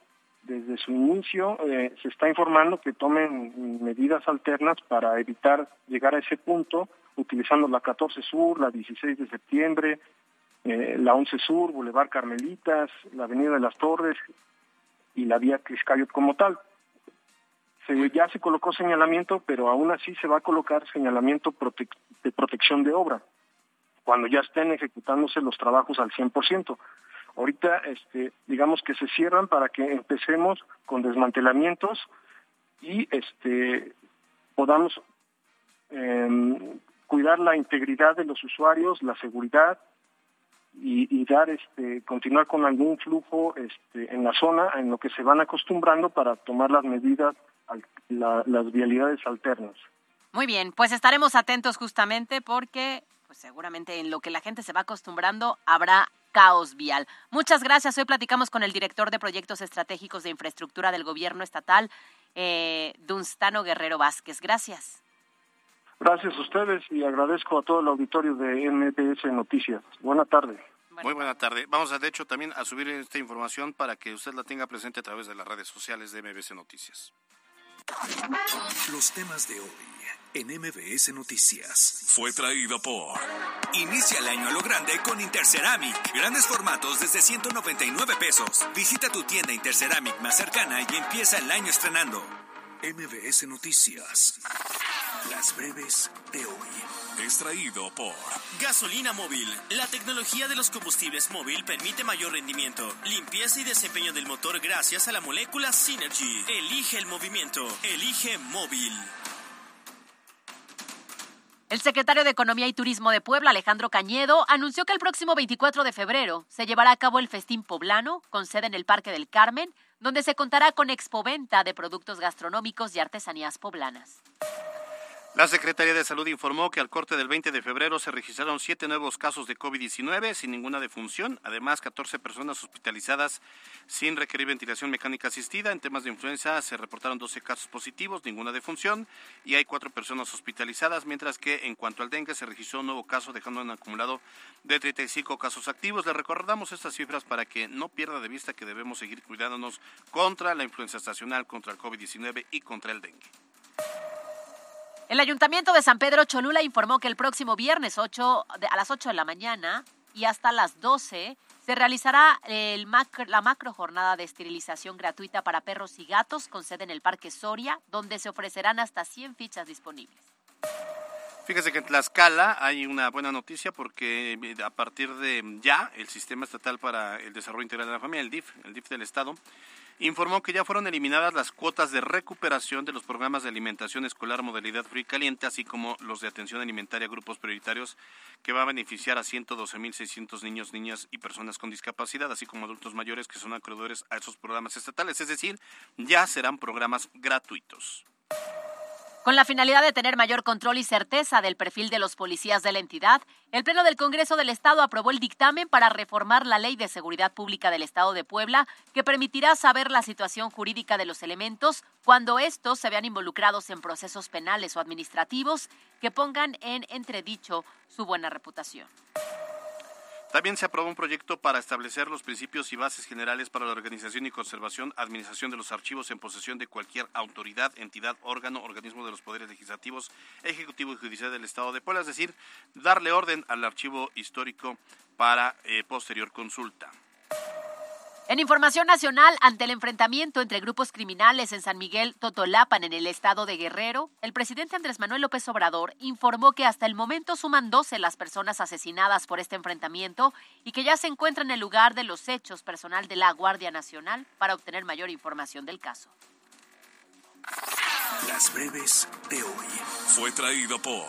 [SPEAKER 11] Desde su inicio eh, se está informando que tomen medidas alternas para evitar llegar a ese punto, utilizando la 14 Sur, la 16 de septiembre, la 11 Sur, Boulevard Carmelitas, la Avenida de las Torres y la vía Clitcayo como tal. Ya se colocó señalamiento, pero aún así se va a colocar señalamiento de protección de obra cuando ya estén ejecutándose los trabajos al 100%. Ahorita, este, digamos que se cierran para que empecemos con desmantelamientos y este, podamos em, cuidar la integridad de los usuarios, la seguridad y, dar, este, continuar con algún flujo en la zona en lo que se van acostumbrando para tomar las medidas, las vialidades alternas.
[SPEAKER 4] Muy bien, pues estaremos atentos justamente porque pues seguramente en lo que la gente se va acostumbrando habrá caos vial. Muchas gracias. Hoy platicamos con el director de proyectos estratégicos de infraestructura del gobierno estatal, eh, Dunstano Guerrero Vázquez. Gracias.
[SPEAKER 11] Gracias a ustedes y agradezco a todo el auditorio de MPS Noticias. Buena tarde.
[SPEAKER 3] Muy buena tarde. Vamos a, de hecho, también a subir esta información para que usted la tenga presente a través de las redes sociales de MBS Noticias.
[SPEAKER 2] Los temas de hoy en MBS Noticias.
[SPEAKER 8] Fue traído por. Inicia el año a lo grande con Interceramic. Grandes formatos desde 199 pesos. Visita tu tienda Interceramic más cercana y empieza el año estrenando.
[SPEAKER 2] MBS Noticias. Las breves de hoy.
[SPEAKER 8] Extraído por
[SPEAKER 12] Gasolina Móvil. La tecnología de los combustibles móvil permite mayor rendimiento, limpieza y desempeño del motor gracias a la molécula Synergy. Elige el movimiento. Elige móvil.
[SPEAKER 4] El secretario de Economía y Turismo de Puebla, Alejandro Cañedo, anunció que el próximo 24 de febrero se llevará a cabo el Festín Poblano, con sede en el Parque del Carmen, donde se contará con expoventa de productos gastronómicos y artesanías poblanas.
[SPEAKER 3] La Secretaría de Salud informó que al corte del 20 de febrero se registraron siete nuevos casos de COVID-19 sin ninguna defunción, además 14 personas hospitalizadas sin requerir ventilación mecánica asistida. En temas de influenza se reportaron 12 casos positivos, ninguna defunción, y hay cuatro personas hospitalizadas, mientras que en cuanto al dengue se registró un nuevo caso dejando un acumulado de 35 casos activos. Le recordamos estas cifras para que no pierda de vista que debemos seguir cuidándonos contra la influenza estacional, contra el COVID-19 y contra el dengue.
[SPEAKER 4] El Ayuntamiento de San Pedro Cholula informó que el próximo viernes 8, a las 8 de la mañana y hasta las 12 se realizará la macro jornada de esterilización gratuita para perros y gatos con sede en el Parque Soria, donde se ofrecerán hasta 100 fichas disponibles.
[SPEAKER 3] Fíjese que en Tlaxcala hay una buena noticia porque eh, a partir de ya el Sistema Estatal para el Desarrollo Integral de la Familia, el DIF, el DIF del Estado, informó que ya fueron eliminadas las cuotas de recuperación de los programas de alimentación escolar modalidad frío y caliente, así como los de atención alimentaria a grupos prioritarios, que va a beneficiar a 112.600 niños, niñas y personas con discapacidad, así como adultos mayores que son acreedores a esos programas estatales. Es decir, ya serán programas gratuitos.
[SPEAKER 4] Con la finalidad de tener mayor control y certeza del perfil de los policías de la entidad, el Pleno del Congreso del Estado aprobó el dictamen para reformar la Ley de Seguridad Pública del Estado de Puebla, que permitirá saber la situación jurídica de los elementos cuando estos se vean involucrados en procesos penales o administrativos que pongan en entredicho su buena reputación.
[SPEAKER 3] También se aprobó un proyecto para establecer los principios y bases generales para la organización y conservación, administración de los archivos en posesión de cualquier autoridad, entidad, órgano, organismo de los poderes legislativos, ejecutivo y judicial del Estado de Puebla, es decir, darle orden al archivo histórico para eh, posterior consulta.
[SPEAKER 4] En información nacional, ante el enfrentamiento entre grupos criminales en San Miguel Totolapan, en el estado de Guerrero, el presidente Andrés Manuel López Obrador informó que hasta el momento suman 12 las personas asesinadas por este enfrentamiento y que ya se encuentra en el lugar de los hechos personal de la Guardia Nacional para obtener mayor información del caso.
[SPEAKER 2] Las breves de hoy.
[SPEAKER 8] Fue traído por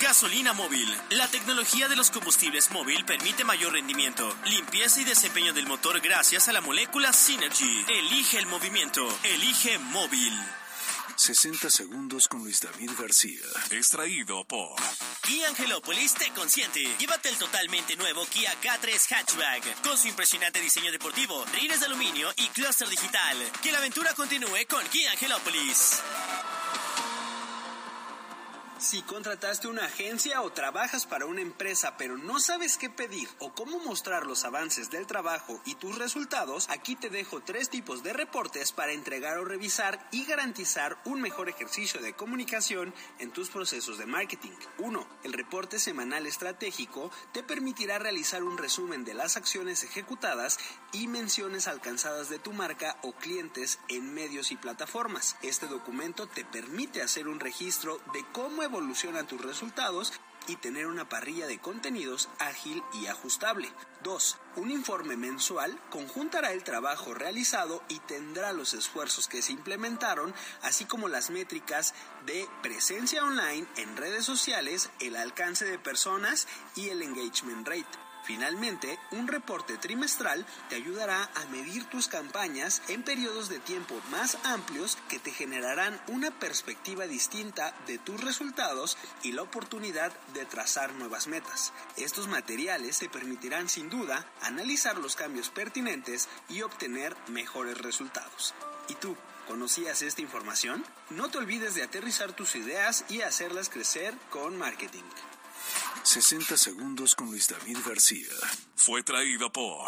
[SPEAKER 12] Gasolina Móvil. La tecnología de los combustibles móvil permite mayor rendimiento, limpieza y desempeño del motor gracias a la molécula Synergy. Elige el movimiento. Elige móvil.
[SPEAKER 2] 60 segundos con Luis David García.
[SPEAKER 8] Extraído por
[SPEAKER 12] Kia Angelópolis te consiente. Llévate el totalmente nuevo Kia K3 Hatchback con su impresionante diseño deportivo, rines de aluminio y clúster digital. Que la aventura continúe con Kia Angelópolis.
[SPEAKER 13] Si contrataste una agencia o trabajas para una empresa pero no sabes qué pedir o cómo mostrar los avances del trabajo y tus resultados, aquí te dejo tres tipos de reportes para entregar o revisar y garantizar un mejor ejercicio de comunicación en tus procesos de marketing. 1. El reporte semanal estratégico te permitirá realizar un resumen de las acciones ejecutadas y menciones alcanzadas de tu marca o clientes en medios y plataformas. Este documento te permite hacer un registro de cómo evolucionan tus resultados y tener una parrilla de contenidos ágil y ajustable. 2. Un informe mensual conjuntará el trabajo realizado y tendrá los esfuerzos que se implementaron, así como las métricas de presencia online en redes sociales, el alcance de personas y el engagement rate. Finalmente, un reporte trimestral te ayudará a medir tus campañas en periodos de tiempo más amplios que te generarán una perspectiva distinta de tus resultados y la oportunidad de trazar nuevas metas. Estos materiales te permitirán sin duda analizar los cambios pertinentes y obtener mejores resultados. ¿Y tú? ¿Conocías esta información? No te olvides de aterrizar tus ideas y hacerlas crecer con marketing.
[SPEAKER 2] 60 segundos con Luis David García.
[SPEAKER 8] Fue traído por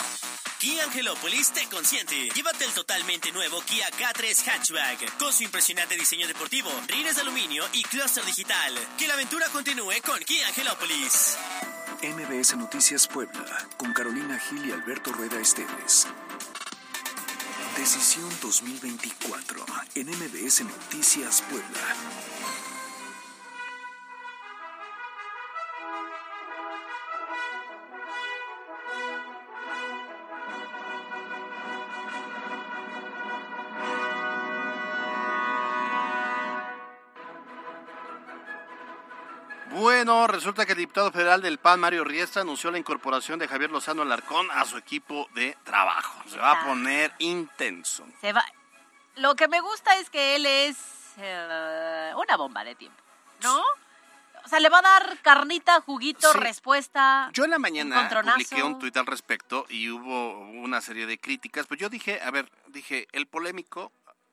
[SPEAKER 12] Kia Angelópolis te consiente. Llévate el totalmente nuevo Kia K3 Hatchback con su impresionante diseño deportivo, rines de aluminio y clúster digital. Que la aventura continúe con Kia Angelópolis.
[SPEAKER 2] MBS Noticias Puebla, con Carolina Gil y Alberto Rueda Esteves. Decisión 2024 en MBS Noticias Puebla.
[SPEAKER 3] Bueno, resulta que el diputado federal del PAN, Mario Riestra, anunció la incorporación de Javier Lozano Alarcón a su equipo de trabajo. Se va a poner intenso.
[SPEAKER 4] Se va. Lo que me gusta es que él es eh, una bomba de tiempo, ¿no? O sea, le va a dar carnita, juguito,
[SPEAKER 3] Sí.
[SPEAKER 4] respuesta.
[SPEAKER 3] Yo en la mañana publiqué un tuit al respecto y hubo una serie de críticas. Pues yo dije, a ver, dije, el polémico,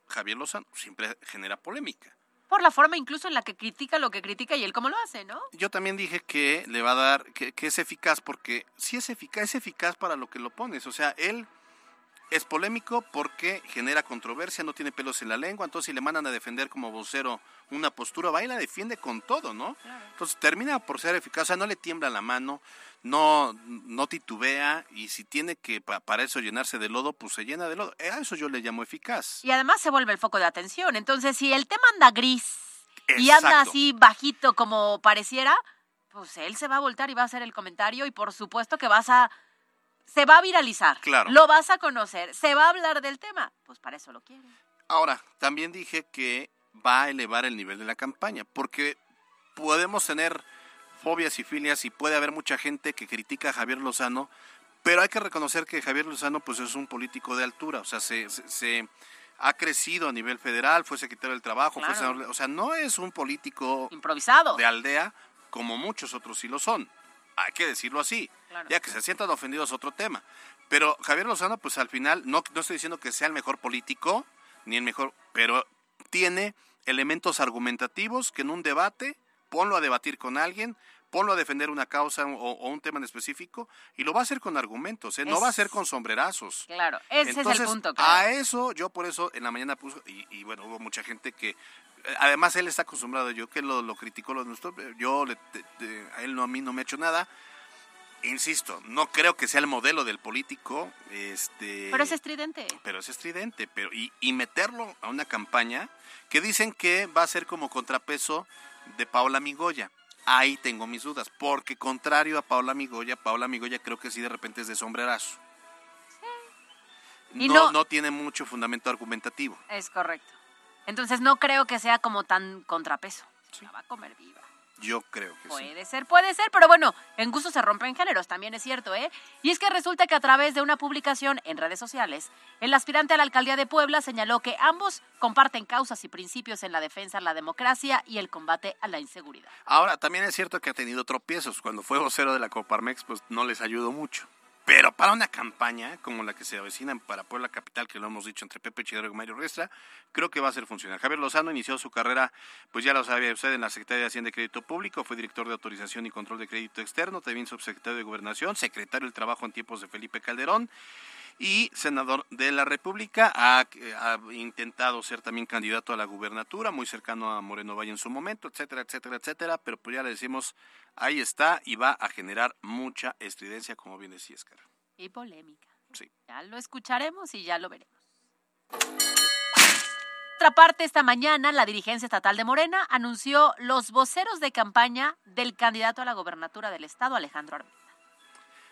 [SPEAKER 3] Javier Lozano, siempre genera polémica.
[SPEAKER 4] Por la forma incluso en la que critica lo que critica y él cómo lo hace, ¿no?
[SPEAKER 3] Yo también dije que le va a dar, que, que es eficaz, porque sí es eficaz, es eficaz para lo que lo pones. O sea, él es polémico porque genera controversia, no tiene pelos en la lengua, entonces si le mandan a defender como vocero una postura, va y la defiende con todo, ¿no? Entonces termina por ser eficaz, o sea, no le tiembla la mano, no, no titubea y si tiene que pa- para eso llenarse de lodo, pues se llena de lodo. A eso yo le llamo eficaz.
[SPEAKER 4] Y además se vuelve el foco de atención. Entonces, si el tema anda gris y anda así bajito como pareciera, pues él se va a voltar y va a hacer el comentario y por supuesto que vas a... Se va a viralizar.
[SPEAKER 3] Claro.
[SPEAKER 4] Lo vas a conocer. Se va a hablar del tema. Pues para eso lo quiere.
[SPEAKER 3] Ahora, también dije que va a elevar el nivel de la campaña, porque podemos tener fobias y filias y puede haber mucha gente que critica a Javier Lozano, pero hay que reconocer que Javier Lozano pues es un político de altura, o sea, se, se- se ha crecido a nivel federal, fue secretario del Trabajo, fue
[SPEAKER 4] Claro.
[SPEAKER 3] senador, o sea, no es un político
[SPEAKER 4] improvisado
[SPEAKER 3] de aldea como muchos otros sí lo son. Hay que decirlo así.
[SPEAKER 4] Claro.
[SPEAKER 3] Ya que se sientan ofendidos es otro tema. Pero Javier Lozano, pues al final, no, no estoy diciendo que sea el mejor político, ni el mejor, pero tiene elementos argumentativos que en un debate, ponlo a debatir con alguien, ponlo a defender una causa o, o un tema en específico, y lo va a hacer con argumentos, ¿eh? no
[SPEAKER 4] Es-
[SPEAKER 3] va a ser con sombrerazos.
[SPEAKER 4] Claro, ese es
[SPEAKER 3] Entonces,
[SPEAKER 4] el punto. creo.
[SPEAKER 3] A eso, yo por eso en la mañana puso, y, y bueno, hubo mucha gente que, eh, además él está acostumbrado, yo que lo, lo criticó, lo nuestro, yo, le- te- te- a él no, a mí no me ha hecho nada. Insisto, no creo que sea el modelo del político, este,
[SPEAKER 4] Pero es estridente.
[SPEAKER 3] pero es estridente, pero y, y meterlo a una campaña que dicen que va a ser como contrapeso de Paula Migoya. Ahí tengo mis dudas, porque contrario a Paula Migoya, Paula Migoya creo que sí de repente es de sombrerazo.
[SPEAKER 4] Y
[SPEAKER 3] no,
[SPEAKER 4] no-
[SPEAKER 3] no tiene mucho fundamento argumentativo.
[SPEAKER 4] Es correcto. Entonces no creo que sea como tan contrapeso. La va a comer viva.
[SPEAKER 3] Yo creo que sí.
[SPEAKER 4] Puede ser, puede ser, pero bueno, en gusto se rompen géneros, también es cierto, ¿eh? Y es que resulta que a través de una publicación en redes sociales, el aspirante a la alcaldía de Puebla señaló que ambos comparten causas y principios en la defensa de la democracia y el combate a la inseguridad.
[SPEAKER 3] Ahora, también es cierto que ha tenido tropiezos. Cuando fue vocero de la Coparmex, pues no les ayudó mucho. Pero para una campaña como la que se avecina para Puebla Capital, que lo hemos dicho entre Pepe Chidero y Mario Restra, creo que va a ser funcional. Javier Lozano inició su carrera, pues ya lo sabía usted, en la Secretaría de Hacienda y Crédito Público, fue director de Autorización y Control de Crédito Externo, también subsecretario de Gobernación, secretario del Trabajo en tiempos de Felipe Calderón y senador de la República. Ha, ha, intentado ser también candidato a la gubernatura, muy cercano a Moreno Valle en su momento, etcétera, etcétera, etcétera. Pero pues ya le decimos, ahí está y va a generar mucha estridencia, como bien decía Escar.
[SPEAKER 4] Y polémica.
[SPEAKER 3] Sí.
[SPEAKER 4] Ya lo escucharemos y ya lo veremos. Otra parte, esta mañana la dirigencia estatal de Morena anunció los voceros de campaña del candidato a la gobernatura del estado, Alejandro Armenta.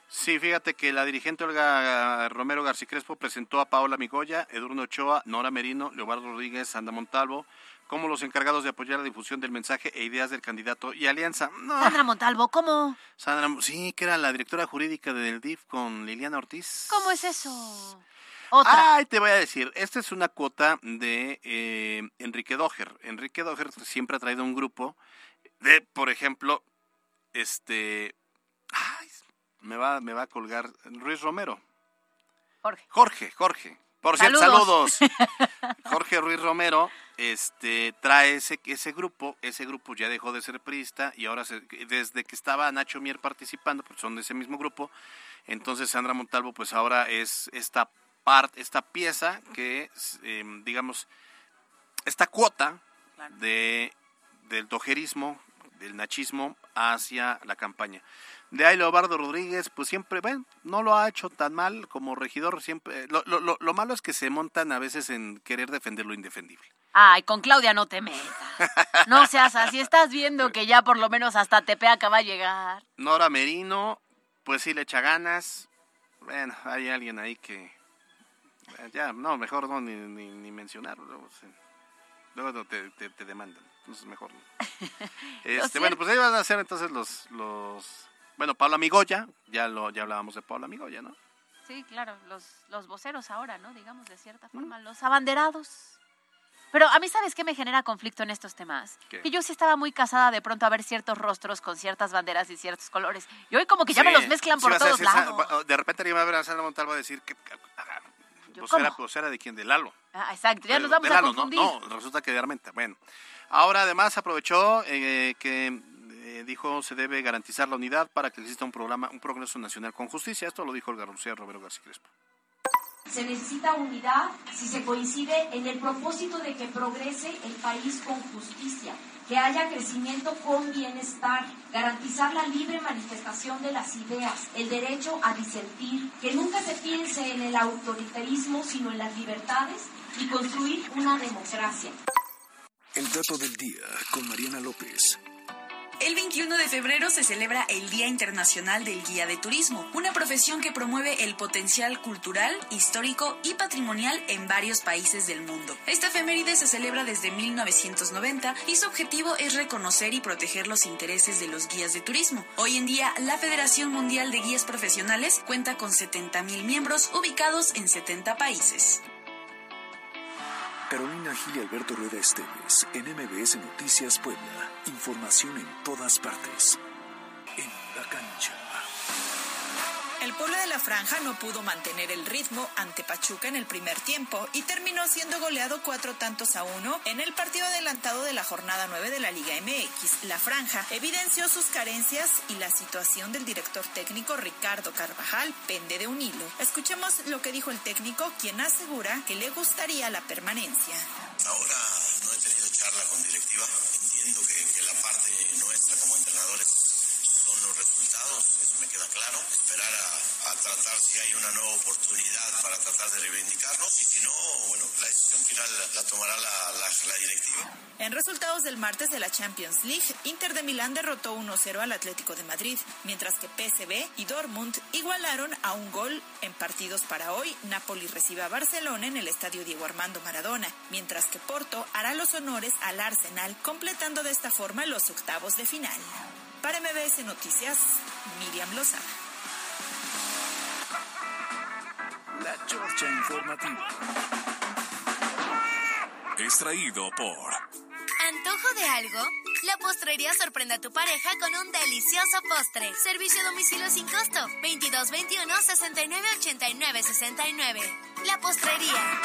[SPEAKER 3] Sí, fíjate que la dirigente Olga Romero García Crespo presentó a Paola Migoya, Edurno Ochoa, Nora Merino, Leobardo Rodríguez, Sandra Montalvo, como los encargados de apoyar la difusión del mensaje e ideas del candidato y alianza. No.
[SPEAKER 4] Sandra Montalvo, ¿cómo?
[SPEAKER 3] Sandra, sí, que era la directora jurídica del DIF con Liliana Ortiz.
[SPEAKER 4] ¿Cómo es eso? Otra.
[SPEAKER 3] Ay, te voy a decir, esta es una cuota de eh, Enrique Doher. Enrique Doher siempre ha traído un grupo de, por ejemplo, este... Ay, me va, me va a colgar Ruiz Romero.
[SPEAKER 4] Jorge.
[SPEAKER 3] Jorge, Jorge. Por cierto, saludos.
[SPEAKER 4] Saludos.
[SPEAKER 3] Jorge Ruiz Romero este, trae ese, ese grupo. Ese grupo ya dejó de ser priista y ahora, se, desde que estaba Nacho Mier participando, pues son de ese mismo grupo. Entonces, Sandra Montalvo, pues ahora es esta parte, esta pieza que, eh, digamos, esta cuota
[SPEAKER 4] Claro.
[SPEAKER 3] de, del dojerismo, del nachismo hacia la campaña. De ahí Leobardo Rodríguez, pues siempre, bueno, no lo ha hecho tan mal como regidor, siempre, lo, lo, lo, lo malo es que se montan a veces en querer defender lo indefendible.
[SPEAKER 4] Ay, con Claudia no te metas. No seas así, estás viendo que ya por lo menos hasta Tepeaca va a llegar.
[SPEAKER 3] Nora Merino, pues sí le echa ganas. Bueno, hay alguien ahí que, eh, ya, no, mejor no ni, ni, ni mencionarlo. Luego, se- luego te, te, te demandan, entonces mejor no. [LAUGHS] Este, bueno, pues ahí van a ser entonces los, los, bueno, Paula Migoya, ya lo, ya hablábamos de Paula Migoya, ¿no?
[SPEAKER 4] Sí, claro, los, los voceros ahora, ¿no? Digamos de cierta forma, los abanderados. Pero a mí, ¿sabes qué me genera conflicto en estos temas?
[SPEAKER 3] ¿Qué?
[SPEAKER 4] Que yo sí estaba muy casada de pronto a ver ciertos rostros con ciertas banderas y ciertos colores. Y hoy como que ya me los mezclan
[SPEAKER 3] sí
[SPEAKER 4] por
[SPEAKER 3] a
[SPEAKER 4] todos lados.
[SPEAKER 3] De repente va a ver a Sandra Montalvo a decir que, vocera, vocera de quién, de Lalo.
[SPEAKER 4] Ah, exacto, ya
[SPEAKER 3] Pero
[SPEAKER 4] nos vamos
[SPEAKER 3] de
[SPEAKER 4] a
[SPEAKER 3] Lalo, no,
[SPEAKER 4] confundir.
[SPEAKER 3] No, resulta que de Armenta. Bueno, ahora además aprovechó eh, que eh, dijo se debe garantizar la unidad para que exista un programa, un progreso nacional con justicia. Esto lo dijo el García Roberto García Crespo.
[SPEAKER 7] Se necesita unidad si se coincide en el propósito de que progrese el país con justicia, que haya crecimiento con bienestar, garantizar la libre manifestación de las ideas, el derecho a disentir, que nunca se piense en el autoritarismo, sino en las libertades y construir una democracia.
[SPEAKER 2] El dato del día con Mariana López.
[SPEAKER 14] El 21 de febrero se celebra el Día Internacional del Guía de Turismo, una profesión que promueve el potencial cultural, histórico y patrimonial en varios países del mundo. Esta efeméride se celebra desde 1990 y su objetivo es reconocer y proteger los intereses de los guías de turismo. Hoy en día, la Federación Mundial de Guías Profesionales cuenta con 70.000 miembros ubicados en 70 países.
[SPEAKER 2] Carolina Gil y Alberto Rueda Esteves, en MBS Noticias Puebla. Información en todas partes. En la cancha.
[SPEAKER 15] El pueblo de la Franja no pudo mantener el ritmo ante Pachuca en el primer tiempo y terminó siendo goleado cuatro tantos a uno en el partido adelantado de la jornada 9 de la Liga MX. La Franja evidenció sus carencias y la situación del director técnico Ricardo Carvajal pende de un hilo. Escuchemos lo que dijo el técnico, quien asegura que le gustaría la permanencia.
[SPEAKER 16] Ahora no he tenido charla con directiva. Entiendo que, que la parte nuestra como entrenadores buenos resultados, eso me queda claro. Esperar a, tratar si hay una nueva oportunidad para tratar de y si no, bueno, la decisión final la tomará la directiva.
[SPEAKER 15] En resultados del martes de la Champions League, Inter de Milán derrotó 1-0 al Atlético de Madrid, mientras que PSV y Dortmund igualaron a un gol en partidos para hoy. Napoli recibe a Barcelona en el estadio Diego Armando Maradona, mientras que Porto hará los honores al Arsenal, completando de esta forma los octavos de final. Para MBS Noticias, Miriam Lozada.
[SPEAKER 2] La Chorcha Informativa. Extraído por
[SPEAKER 1] ¿Antojo de algo? La postrería sorprende a tu pareja con un delicioso postre. Servicio a domicilio sin costo. 2221 69 89 69. La postrería.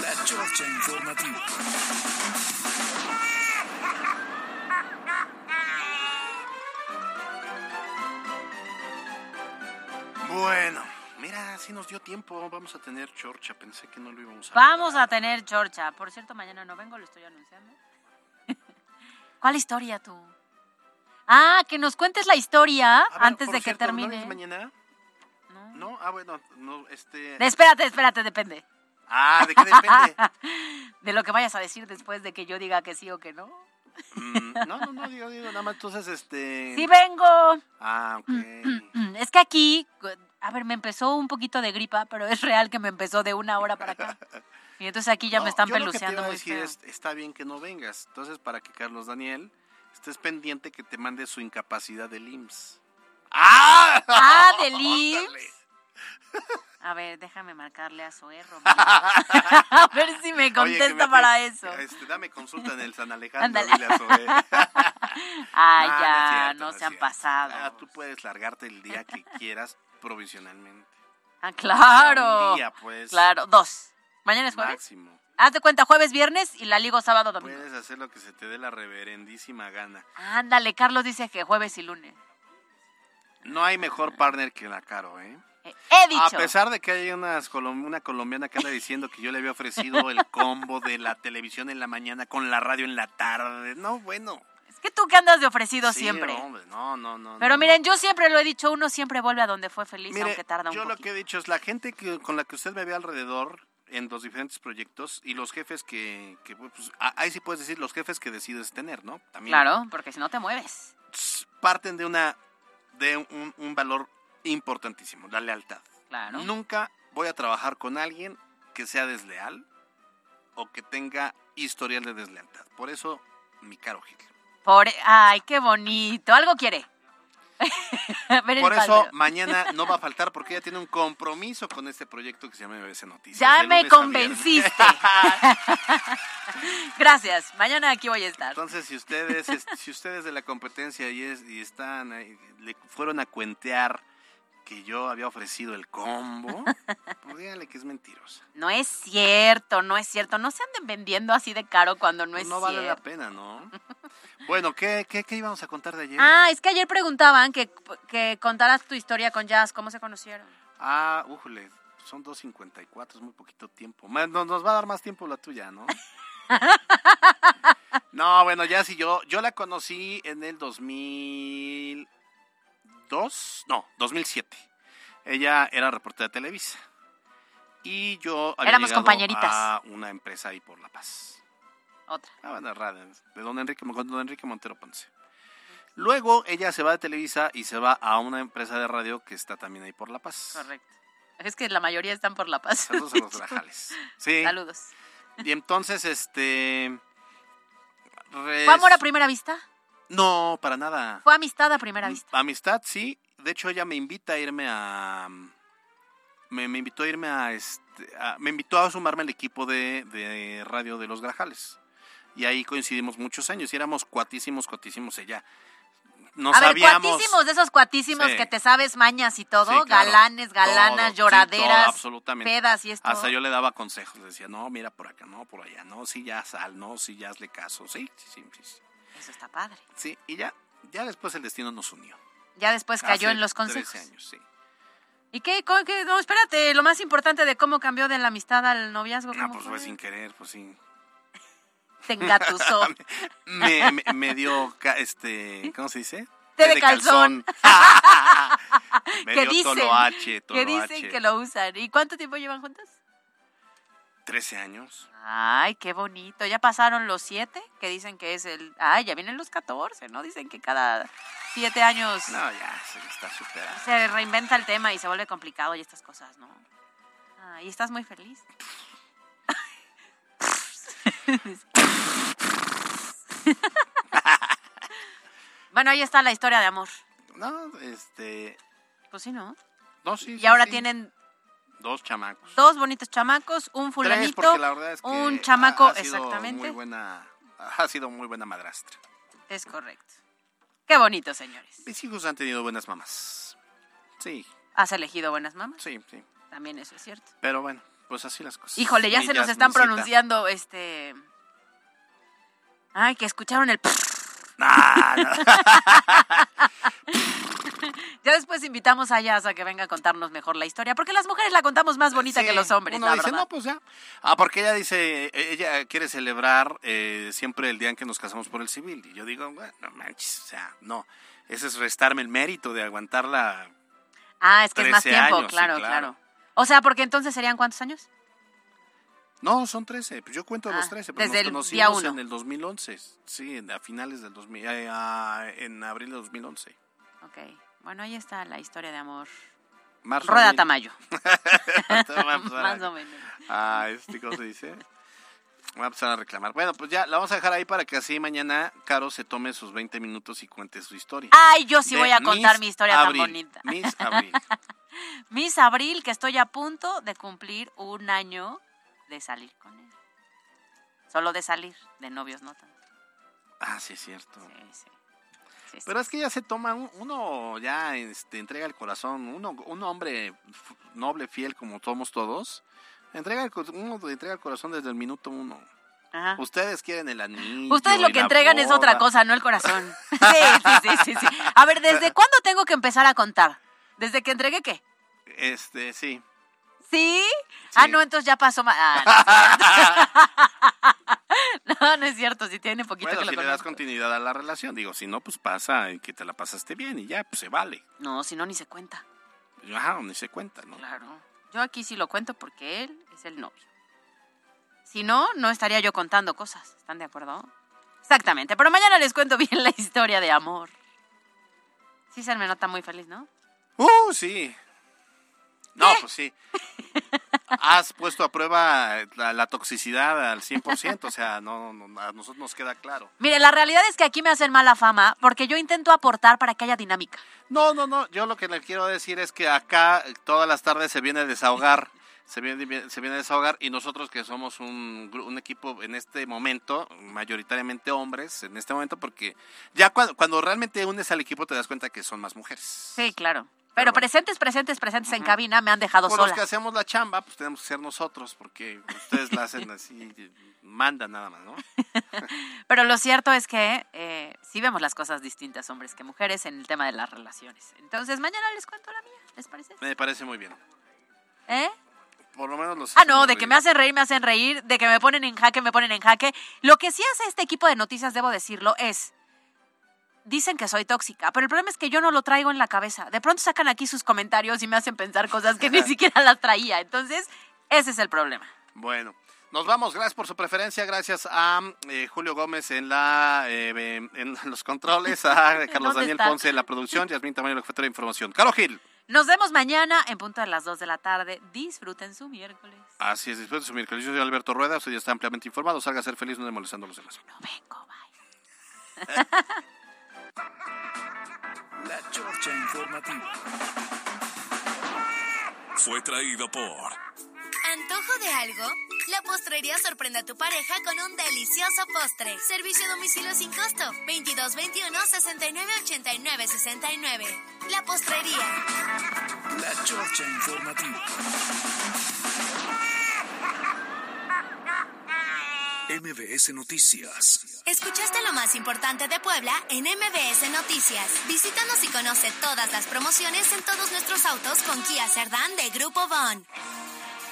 [SPEAKER 2] La Chorcha Informativa.
[SPEAKER 3] Bueno, mira, sí nos dio tiempo. Vamos a tener chorcha. Pensé que no lo íbamos a
[SPEAKER 4] Vamos a tener chorcha. Por cierto, mañana no vengo, lo estoy anunciando. [LAUGHS] ¿Cuál historia tú? Ah, que nos cuentes la historia
[SPEAKER 3] ver,
[SPEAKER 4] antes de que
[SPEAKER 3] cierto, ¿no
[SPEAKER 4] termine.
[SPEAKER 3] vienes mañana? No. Ah, bueno, no, este...
[SPEAKER 4] Espérate, espérate, depende.
[SPEAKER 3] Ah, ¿de qué depende? [LAUGHS]
[SPEAKER 4] de lo que vayas a decir después de que yo diga que sí o que no.
[SPEAKER 3] Mm, no, no, no, digo, digo, nada más, entonces, este...
[SPEAKER 4] Sí vengo.
[SPEAKER 3] Ah, ok. [CLEARS THROAT]
[SPEAKER 4] Es que aquí, a ver, me empezó un poquito de gripa, pero es real que me empezó de una hora para acá. Y entonces aquí ya
[SPEAKER 3] No,
[SPEAKER 4] me están
[SPEAKER 3] yo lo que te
[SPEAKER 4] peluceando
[SPEAKER 3] iba a
[SPEAKER 4] muy
[SPEAKER 3] decir
[SPEAKER 4] feo.
[SPEAKER 3] es, está bien que no vengas. Entonces, para que Carlos Daniel estés pendiente que te mande su incapacidad del IMSS. ¡Ah!
[SPEAKER 4] Ah, del [LAUGHS] IMSS. A ver, déjame marcarle a Zoé Romero. [LAUGHS] a ver si me
[SPEAKER 3] Oye,
[SPEAKER 4] contesta
[SPEAKER 3] me-
[SPEAKER 4] para eso.
[SPEAKER 3] Este, dame consulta en el San Alejandro. Dile a Zoé. [LAUGHS]
[SPEAKER 4] Ay,
[SPEAKER 3] No, no es
[SPEAKER 4] ya,
[SPEAKER 3] cierto,
[SPEAKER 4] no, se han pasado.
[SPEAKER 3] Ah, tú puedes largarte el día que quieras provisionalmente.
[SPEAKER 4] Ah, claro.
[SPEAKER 3] Un día, pues.
[SPEAKER 4] Claro, dos. Mañana es jueves.
[SPEAKER 3] Máximo.
[SPEAKER 4] Haz de cuenta jueves, viernes y la ligo sábado, domingo.
[SPEAKER 3] Puedes hacer lo que se te dé la reverendísima gana.
[SPEAKER 4] Ándale, Carlos dice que jueves y lunes.
[SPEAKER 3] No hay mejor partner que la Caro, ¿eh?
[SPEAKER 4] He dicho.
[SPEAKER 3] A pesar de que hay unas colom- una colombiana que anda diciendo que yo le había ofrecido el combo de la televisión en la mañana con la radio en la tarde. No, bueno.
[SPEAKER 4] Que tú que andas de ofrecido
[SPEAKER 3] Sí,
[SPEAKER 4] siempre.
[SPEAKER 3] hombre, no, no, no.
[SPEAKER 4] Pero
[SPEAKER 3] no.
[SPEAKER 4] miren, yo siempre lo he dicho, uno siempre vuelve a donde fue feliz,
[SPEAKER 3] Mire,
[SPEAKER 4] aunque tarda un
[SPEAKER 3] yo
[SPEAKER 4] poco.
[SPEAKER 3] lo que he dicho es la gente que, con la que usted me ve alrededor en los diferentes proyectos y los jefes que, que, pues, a- ahí sí puedes decir los jefes que decides tener, ¿no? También
[SPEAKER 4] Claro, porque si no te mueves.
[SPEAKER 3] parten de una de un, un valor importantísimo, la lealtad.
[SPEAKER 4] Claro.
[SPEAKER 3] Nunca voy a trabajar con alguien que sea desleal o que tenga historial de deslealtad. Por eso, mi caro Gil.
[SPEAKER 4] Por... Ay, qué bonito. Algo quiere. [LAUGHS]
[SPEAKER 3] Por eso mañana no va a faltar porque ella tiene un compromiso con este proyecto que se llama MBC Noticias.
[SPEAKER 4] Ya me convenciste. [LAUGHS] Gracias. Mañana aquí voy a estar.
[SPEAKER 3] Entonces, si ustedes, es- si ustedes de la competencia y, es, y están, ahí, le fueron a cuentear que yo había ofrecido el combo, [LAUGHS] pues díganle que es mentiroso.
[SPEAKER 4] No es cierto, no es cierto. No se anden vendiendo así de caro cuando no es
[SPEAKER 3] no vale la
[SPEAKER 4] cierto.
[SPEAKER 3] pena, ¿no? [LAUGHS] Bueno, ¿qué, qué, qué íbamos a contar de ayer?
[SPEAKER 4] Ah, es que ayer preguntaban que, que contaras tu historia con Jazz, ¿cómo se conocieron?
[SPEAKER 3] Ah, újule, son 2.54, es muy poquito tiempo. Nos, nos va a dar más tiempo la tuya, ¿no? [LAUGHS] no, bueno, ya sí, yo, yo la conocí en el 2002, no, 2007. Ella era reportera de Televisa. Y yo había
[SPEAKER 4] Éramos
[SPEAKER 3] llegado
[SPEAKER 4] compañeritas.
[SPEAKER 3] a una empresa ahí por La Paz.
[SPEAKER 4] Otra.
[SPEAKER 3] Ah, bueno, radio, de don Enrique, don Enrique Montero Ponce. Luego ella se va de Televisa y se va a una empresa de radio que está también ahí por La Paz.
[SPEAKER 4] Correcto. Es que la mayoría están por La Paz.
[SPEAKER 3] Saludos a los [LAUGHS] grajales. Sí.
[SPEAKER 4] Saludos.
[SPEAKER 3] Y entonces, este... res-
[SPEAKER 4] ¿Fue amor a primera vista?
[SPEAKER 3] No, para nada.
[SPEAKER 4] ¿Fue amistad a primera vista?
[SPEAKER 3] Amistad, sí. De hecho, ella me invita a irme a... Me, me invitó a irme a, este, a- Me invitó a sumarme al equipo de, de radio de Los Grajales. Y ahí coincidimos muchos años y éramos cuatísimos, cuatísimos ella. Nos
[SPEAKER 4] a ver,
[SPEAKER 3] sabíamos...
[SPEAKER 4] cuatísimos, de esos cuatísimos
[SPEAKER 3] Sí.
[SPEAKER 4] que te sabes mañas y todo,
[SPEAKER 3] Sí, claro.
[SPEAKER 4] galanes, galanas,
[SPEAKER 3] Todo, sí,
[SPEAKER 4] lloraderas,
[SPEAKER 3] todo, absolutamente.
[SPEAKER 4] pedas y esto.
[SPEAKER 3] Hasta yo le daba consejos, decía, no, mira por acá, no, por allá, no, sí, ya sal, no, sí, ya hazle caso, sí, sí, sí, sí, sí.
[SPEAKER 4] Eso está padre.
[SPEAKER 3] Sí, y ya, ya después el destino nos unió.
[SPEAKER 4] Ya después cayó
[SPEAKER 3] Hace
[SPEAKER 4] en los consejos.
[SPEAKER 3] 13 años, sí.
[SPEAKER 4] ¿Y qué, qué? No, espérate, lo más importante de cómo cambió de la amistad al noviazgo.
[SPEAKER 3] Ah,
[SPEAKER 4] ¿cómo
[SPEAKER 3] pues
[SPEAKER 4] fue?
[SPEAKER 3] fue sin querer, pues sí.
[SPEAKER 4] Te engatusó. [LAUGHS]
[SPEAKER 3] me, me, me dio, este, ¿cómo se dice?
[SPEAKER 4] té de calzón. [LAUGHS] [LAUGHS]
[SPEAKER 3] Me
[SPEAKER 4] que
[SPEAKER 3] dio
[SPEAKER 4] dicen,
[SPEAKER 3] toloache,
[SPEAKER 4] que
[SPEAKER 3] toloache.
[SPEAKER 4] dicen que lo usan. ¿Y cuánto tiempo llevan juntos?
[SPEAKER 3] 13 años.
[SPEAKER 4] Ay, qué bonito. Ya pasaron los siete, que dicen que es el... Ay, ya vienen los 14, ¿no? Dicen que cada siete años
[SPEAKER 3] No, ya, se está superando.
[SPEAKER 4] se reinventa el tema y se vuelve complicado y estas cosas, ¿no? Ah, y estás muy feliz. bueno, ahí está la historia de amor.
[SPEAKER 3] No, este...
[SPEAKER 4] Pues sí, ¿no?
[SPEAKER 3] No, sí,
[SPEAKER 4] Y
[SPEAKER 3] sí,
[SPEAKER 4] ahora
[SPEAKER 3] sí.
[SPEAKER 4] tienen
[SPEAKER 3] Dos chamacos.
[SPEAKER 4] dos bonitos chamacos, un fulanito,
[SPEAKER 3] porque la verdad es que
[SPEAKER 4] un chamaco,
[SPEAKER 3] ha sido
[SPEAKER 4] exactamente.
[SPEAKER 3] Muy buena, ha sido muy buena madrastra.
[SPEAKER 4] Es correcto. Qué bonito, señores.
[SPEAKER 3] Mis hijos han tenido buenas mamás. Sí,
[SPEAKER 4] Has elegido buenas mamás.
[SPEAKER 3] sí, sí.
[SPEAKER 4] También eso es cierto.
[SPEAKER 3] Pero bueno, pues así las cosas.
[SPEAKER 4] Híjole, ya se nos están pronunciando este. Ay, que escucharon el.
[SPEAKER 3] No. [LAUGHS] [LAUGHS] [LAUGHS]
[SPEAKER 4] ya después invitamos a Yas a que venga a contarnos mejor la historia, porque las mujeres la contamos más bonita que los hombres,
[SPEAKER 3] uno
[SPEAKER 4] la
[SPEAKER 3] dice,
[SPEAKER 4] verdad.
[SPEAKER 3] no, pues ya. Ah, porque ella dice, ella quiere celebrar eh, siempre el día en que nos casamos por el civil. Y yo digo, bueno, no manches, o sea, no. Ese es restarme el mérito de aguantarla.
[SPEAKER 4] Ah, es que es más
[SPEAKER 3] 13
[SPEAKER 4] tiempo,
[SPEAKER 3] años, sí,
[SPEAKER 4] claro,
[SPEAKER 3] claro.
[SPEAKER 4] O sea, porque entonces serían cuántos años?
[SPEAKER 3] No, son 13. Pues yo cuento
[SPEAKER 4] Ah,
[SPEAKER 3] los 13. Pero
[SPEAKER 4] desde
[SPEAKER 3] nos
[SPEAKER 4] el
[SPEAKER 3] conocimos
[SPEAKER 4] día uno.
[SPEAKER 3] en el 2011. Sí, a finales del 2000, eh, ah, en abril de 2011.
[SPEAKER 4] Ok. Bueno, ahí está la historia de amor. Rueda. Tamayo. [LAUGHS] [LAUGHS] Más o menos.
[SPEAKER 3] Ah, este, ¿cómo se dice? Voy a empezar a reclamar. Bueno, pues ya la vamos a dejar ahí para que así mañana Caro se tome sus 20 minutos y cuente su historia.
[SPEAKER 4] Ay, yo sí
[SPEAKER 3] De
[SPEAKER 4] voy a contar
[SPEAKER 3] Miss
[SPEAKER 4] mi historia
[SPEAKER 3] Abril.
[SPEAKER 4] tan bonita.
[SPEAKER 3] Miss [LAUGHS] Abril.
[SPEAKER 4] Miss Abril, que estoy a punto de cumplir un año de salir con él. Solo de salir, de novios no tanto.
[SPEAKER 3] Ah, sí, es cierto.
[SPEAKER 4] Sí, sí. Sí.
[SPEAKER 3] Pero es que ya se toma, un- uno ya este, entrega el corazón, uno, un hombre noble, fiel como somos todos, entrega el, uno entrega el corazón desde el minuto uno.
[SPEAKER 4] Ajá.
[SPEAKER 3] Ustedes quieren el anillo.
[SPEAKER 4] Ustedes lo que entregan es otra cosa, no el corazón. [LAUGHS] Sí, sí, sí, sí, sí. A ver, ¿desde cuándo tengo que empezar a contar? ¿Desde que entregué qué?
[SPEAKER 3] Este, sí.
[SPEAKER 4] ¿Sí? Ah, no, entonces ya pasó más. Ah, no. [LAUGHS] no, no es cierto, si tiene poquito
[SPEAKER 3] Bueno,
[SPEAKER 4] que lo
[SPEAKER 3] si le das continuidad a la relación, digo, si no, pues pasa y que te la pasaste bien y ya, pues se vale.
[SPEAKER 4] No, si no, ni se cuenta.
[SPEAKER 3] Ajá, ni se cuenta, ¿no?
[SPEAKER 4] Claro. Yo aquí sí lo cuento porque él es el novio. Si no, no estaría yo contando cosas. ¿Están de acuerdo? Exactamente. Pero mañana les cuento bien la historia de amor. Sí, se me nota muy feliz, ¿no?
[SPEAKER 3] Uh, sí. No, pues sí. Has puesto a prueba la, la toxicidad al 100%, o sea, no, no, a nosotros nos queda claro.
[SPEAKER 4] Mire, la realidad es que aquí me hacen mala fama porque yo intento aportar para que haya dinámica.
[SPEAKER 3] No, no, no, yo lo que le quiero decir es que acá eh, todas las tardes se viene a desahogar, se viene, se viene a desahogar y nosotros que somos un, un equipo en este momento, mayoritariamente hombres en este momento, porque ya cuando, cuando realmente unes al equipo te das cuenta que son más mujeres.
[SPEAKER 4] Sí, claro. Pero presentes, presentes, presentes en cabina me han dejado
[SPEAKER 3] Por los
[SPEAKER 4] sola.
[SPEAKER 3] que hacemos la chamba, pues tenemos que ser nosotros, porque ustedes la hacen así, mandan nada más, ¿no? [LAUGHS]
[SPEAKER 4] Pero lo cierto es que eh, sí vemos las cosas distintas hombres que mujeres en el tema de las relaciones. Entonces mañana les cuento la mía, ¿les parece?
[SPEAKER 3] Me parece muy bien.
[SPEAKER 4] ¿Eh?
[SPEAKER 3] Por lo menos los...
[SPEAKER 4] Ah, no, de que me hacen reír, me hacen reír, de que me ponen en jaque, me ponen en jaque. Lo que sí hace este equipo de noticias, debo decirlo, es, dicen que soy tóxica, pero el problema es que yo no lo traigo en la cabeza. De pronto sacan aquí sus comentarios y me hacen pensar cosas que ni [LAUGHS] siquiera las traía. Entonces, ese es el problema.
[SPEAKER 3] Bueno, nos vamos. Gracias por su preferencia. Gracias a eh, Julio Gómez en la eh, en los controles, a [LAUGHS] Carlos
[SPEAKER 4] ¿Dónde
[SPEAKER 3] Daniel
[SPEAKER 4] está?
[SPEAKER 3] Ponce en la producción, Yasmín Tamayo, la jefatura de información. Caro Gil.
[SPEAKER 4] Nos vemos mañana en punto de las 2 de la tarde. Disfruten su miércoles.
[SPEAKER 3] Así es, de su miércoles. Yo soy Alberto Rueda, usted ya está ampliamente informado. Salga a ser feliz, no molestando a los demás.
[SPEAKER 4] No vengo, [LAUGHS]
[SPEAKER 2] La Chorcha Informativa.
[SPEAKER 8] Fue traído por
[SPEAKER 1] ¿Antojo de algo? La postrería sorprende a tu pareja con un delicioso postre. Servicio a domicilio sin costo. 2221 69 89 69. La postrería.
[SPEAKER 2] La Chorcha Informativa. MBS Noticias.
[SPEAKER 1] Escuchaste lo más importante de Puebla en MBS Noticias. Visítanos y conoce todas las promociones en todos nuestros autos con Kia Cerdán de Grupo Bon.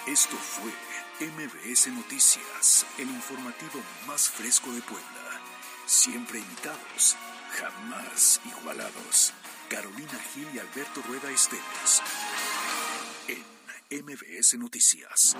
[SPEAKER 2] Esto fue MBS Noticias, el informativo más fresco de Puebla. Siempre imitados, jamás igualados. Carolina Gil y Alberto Rueda Esteves. En MBS Noticias.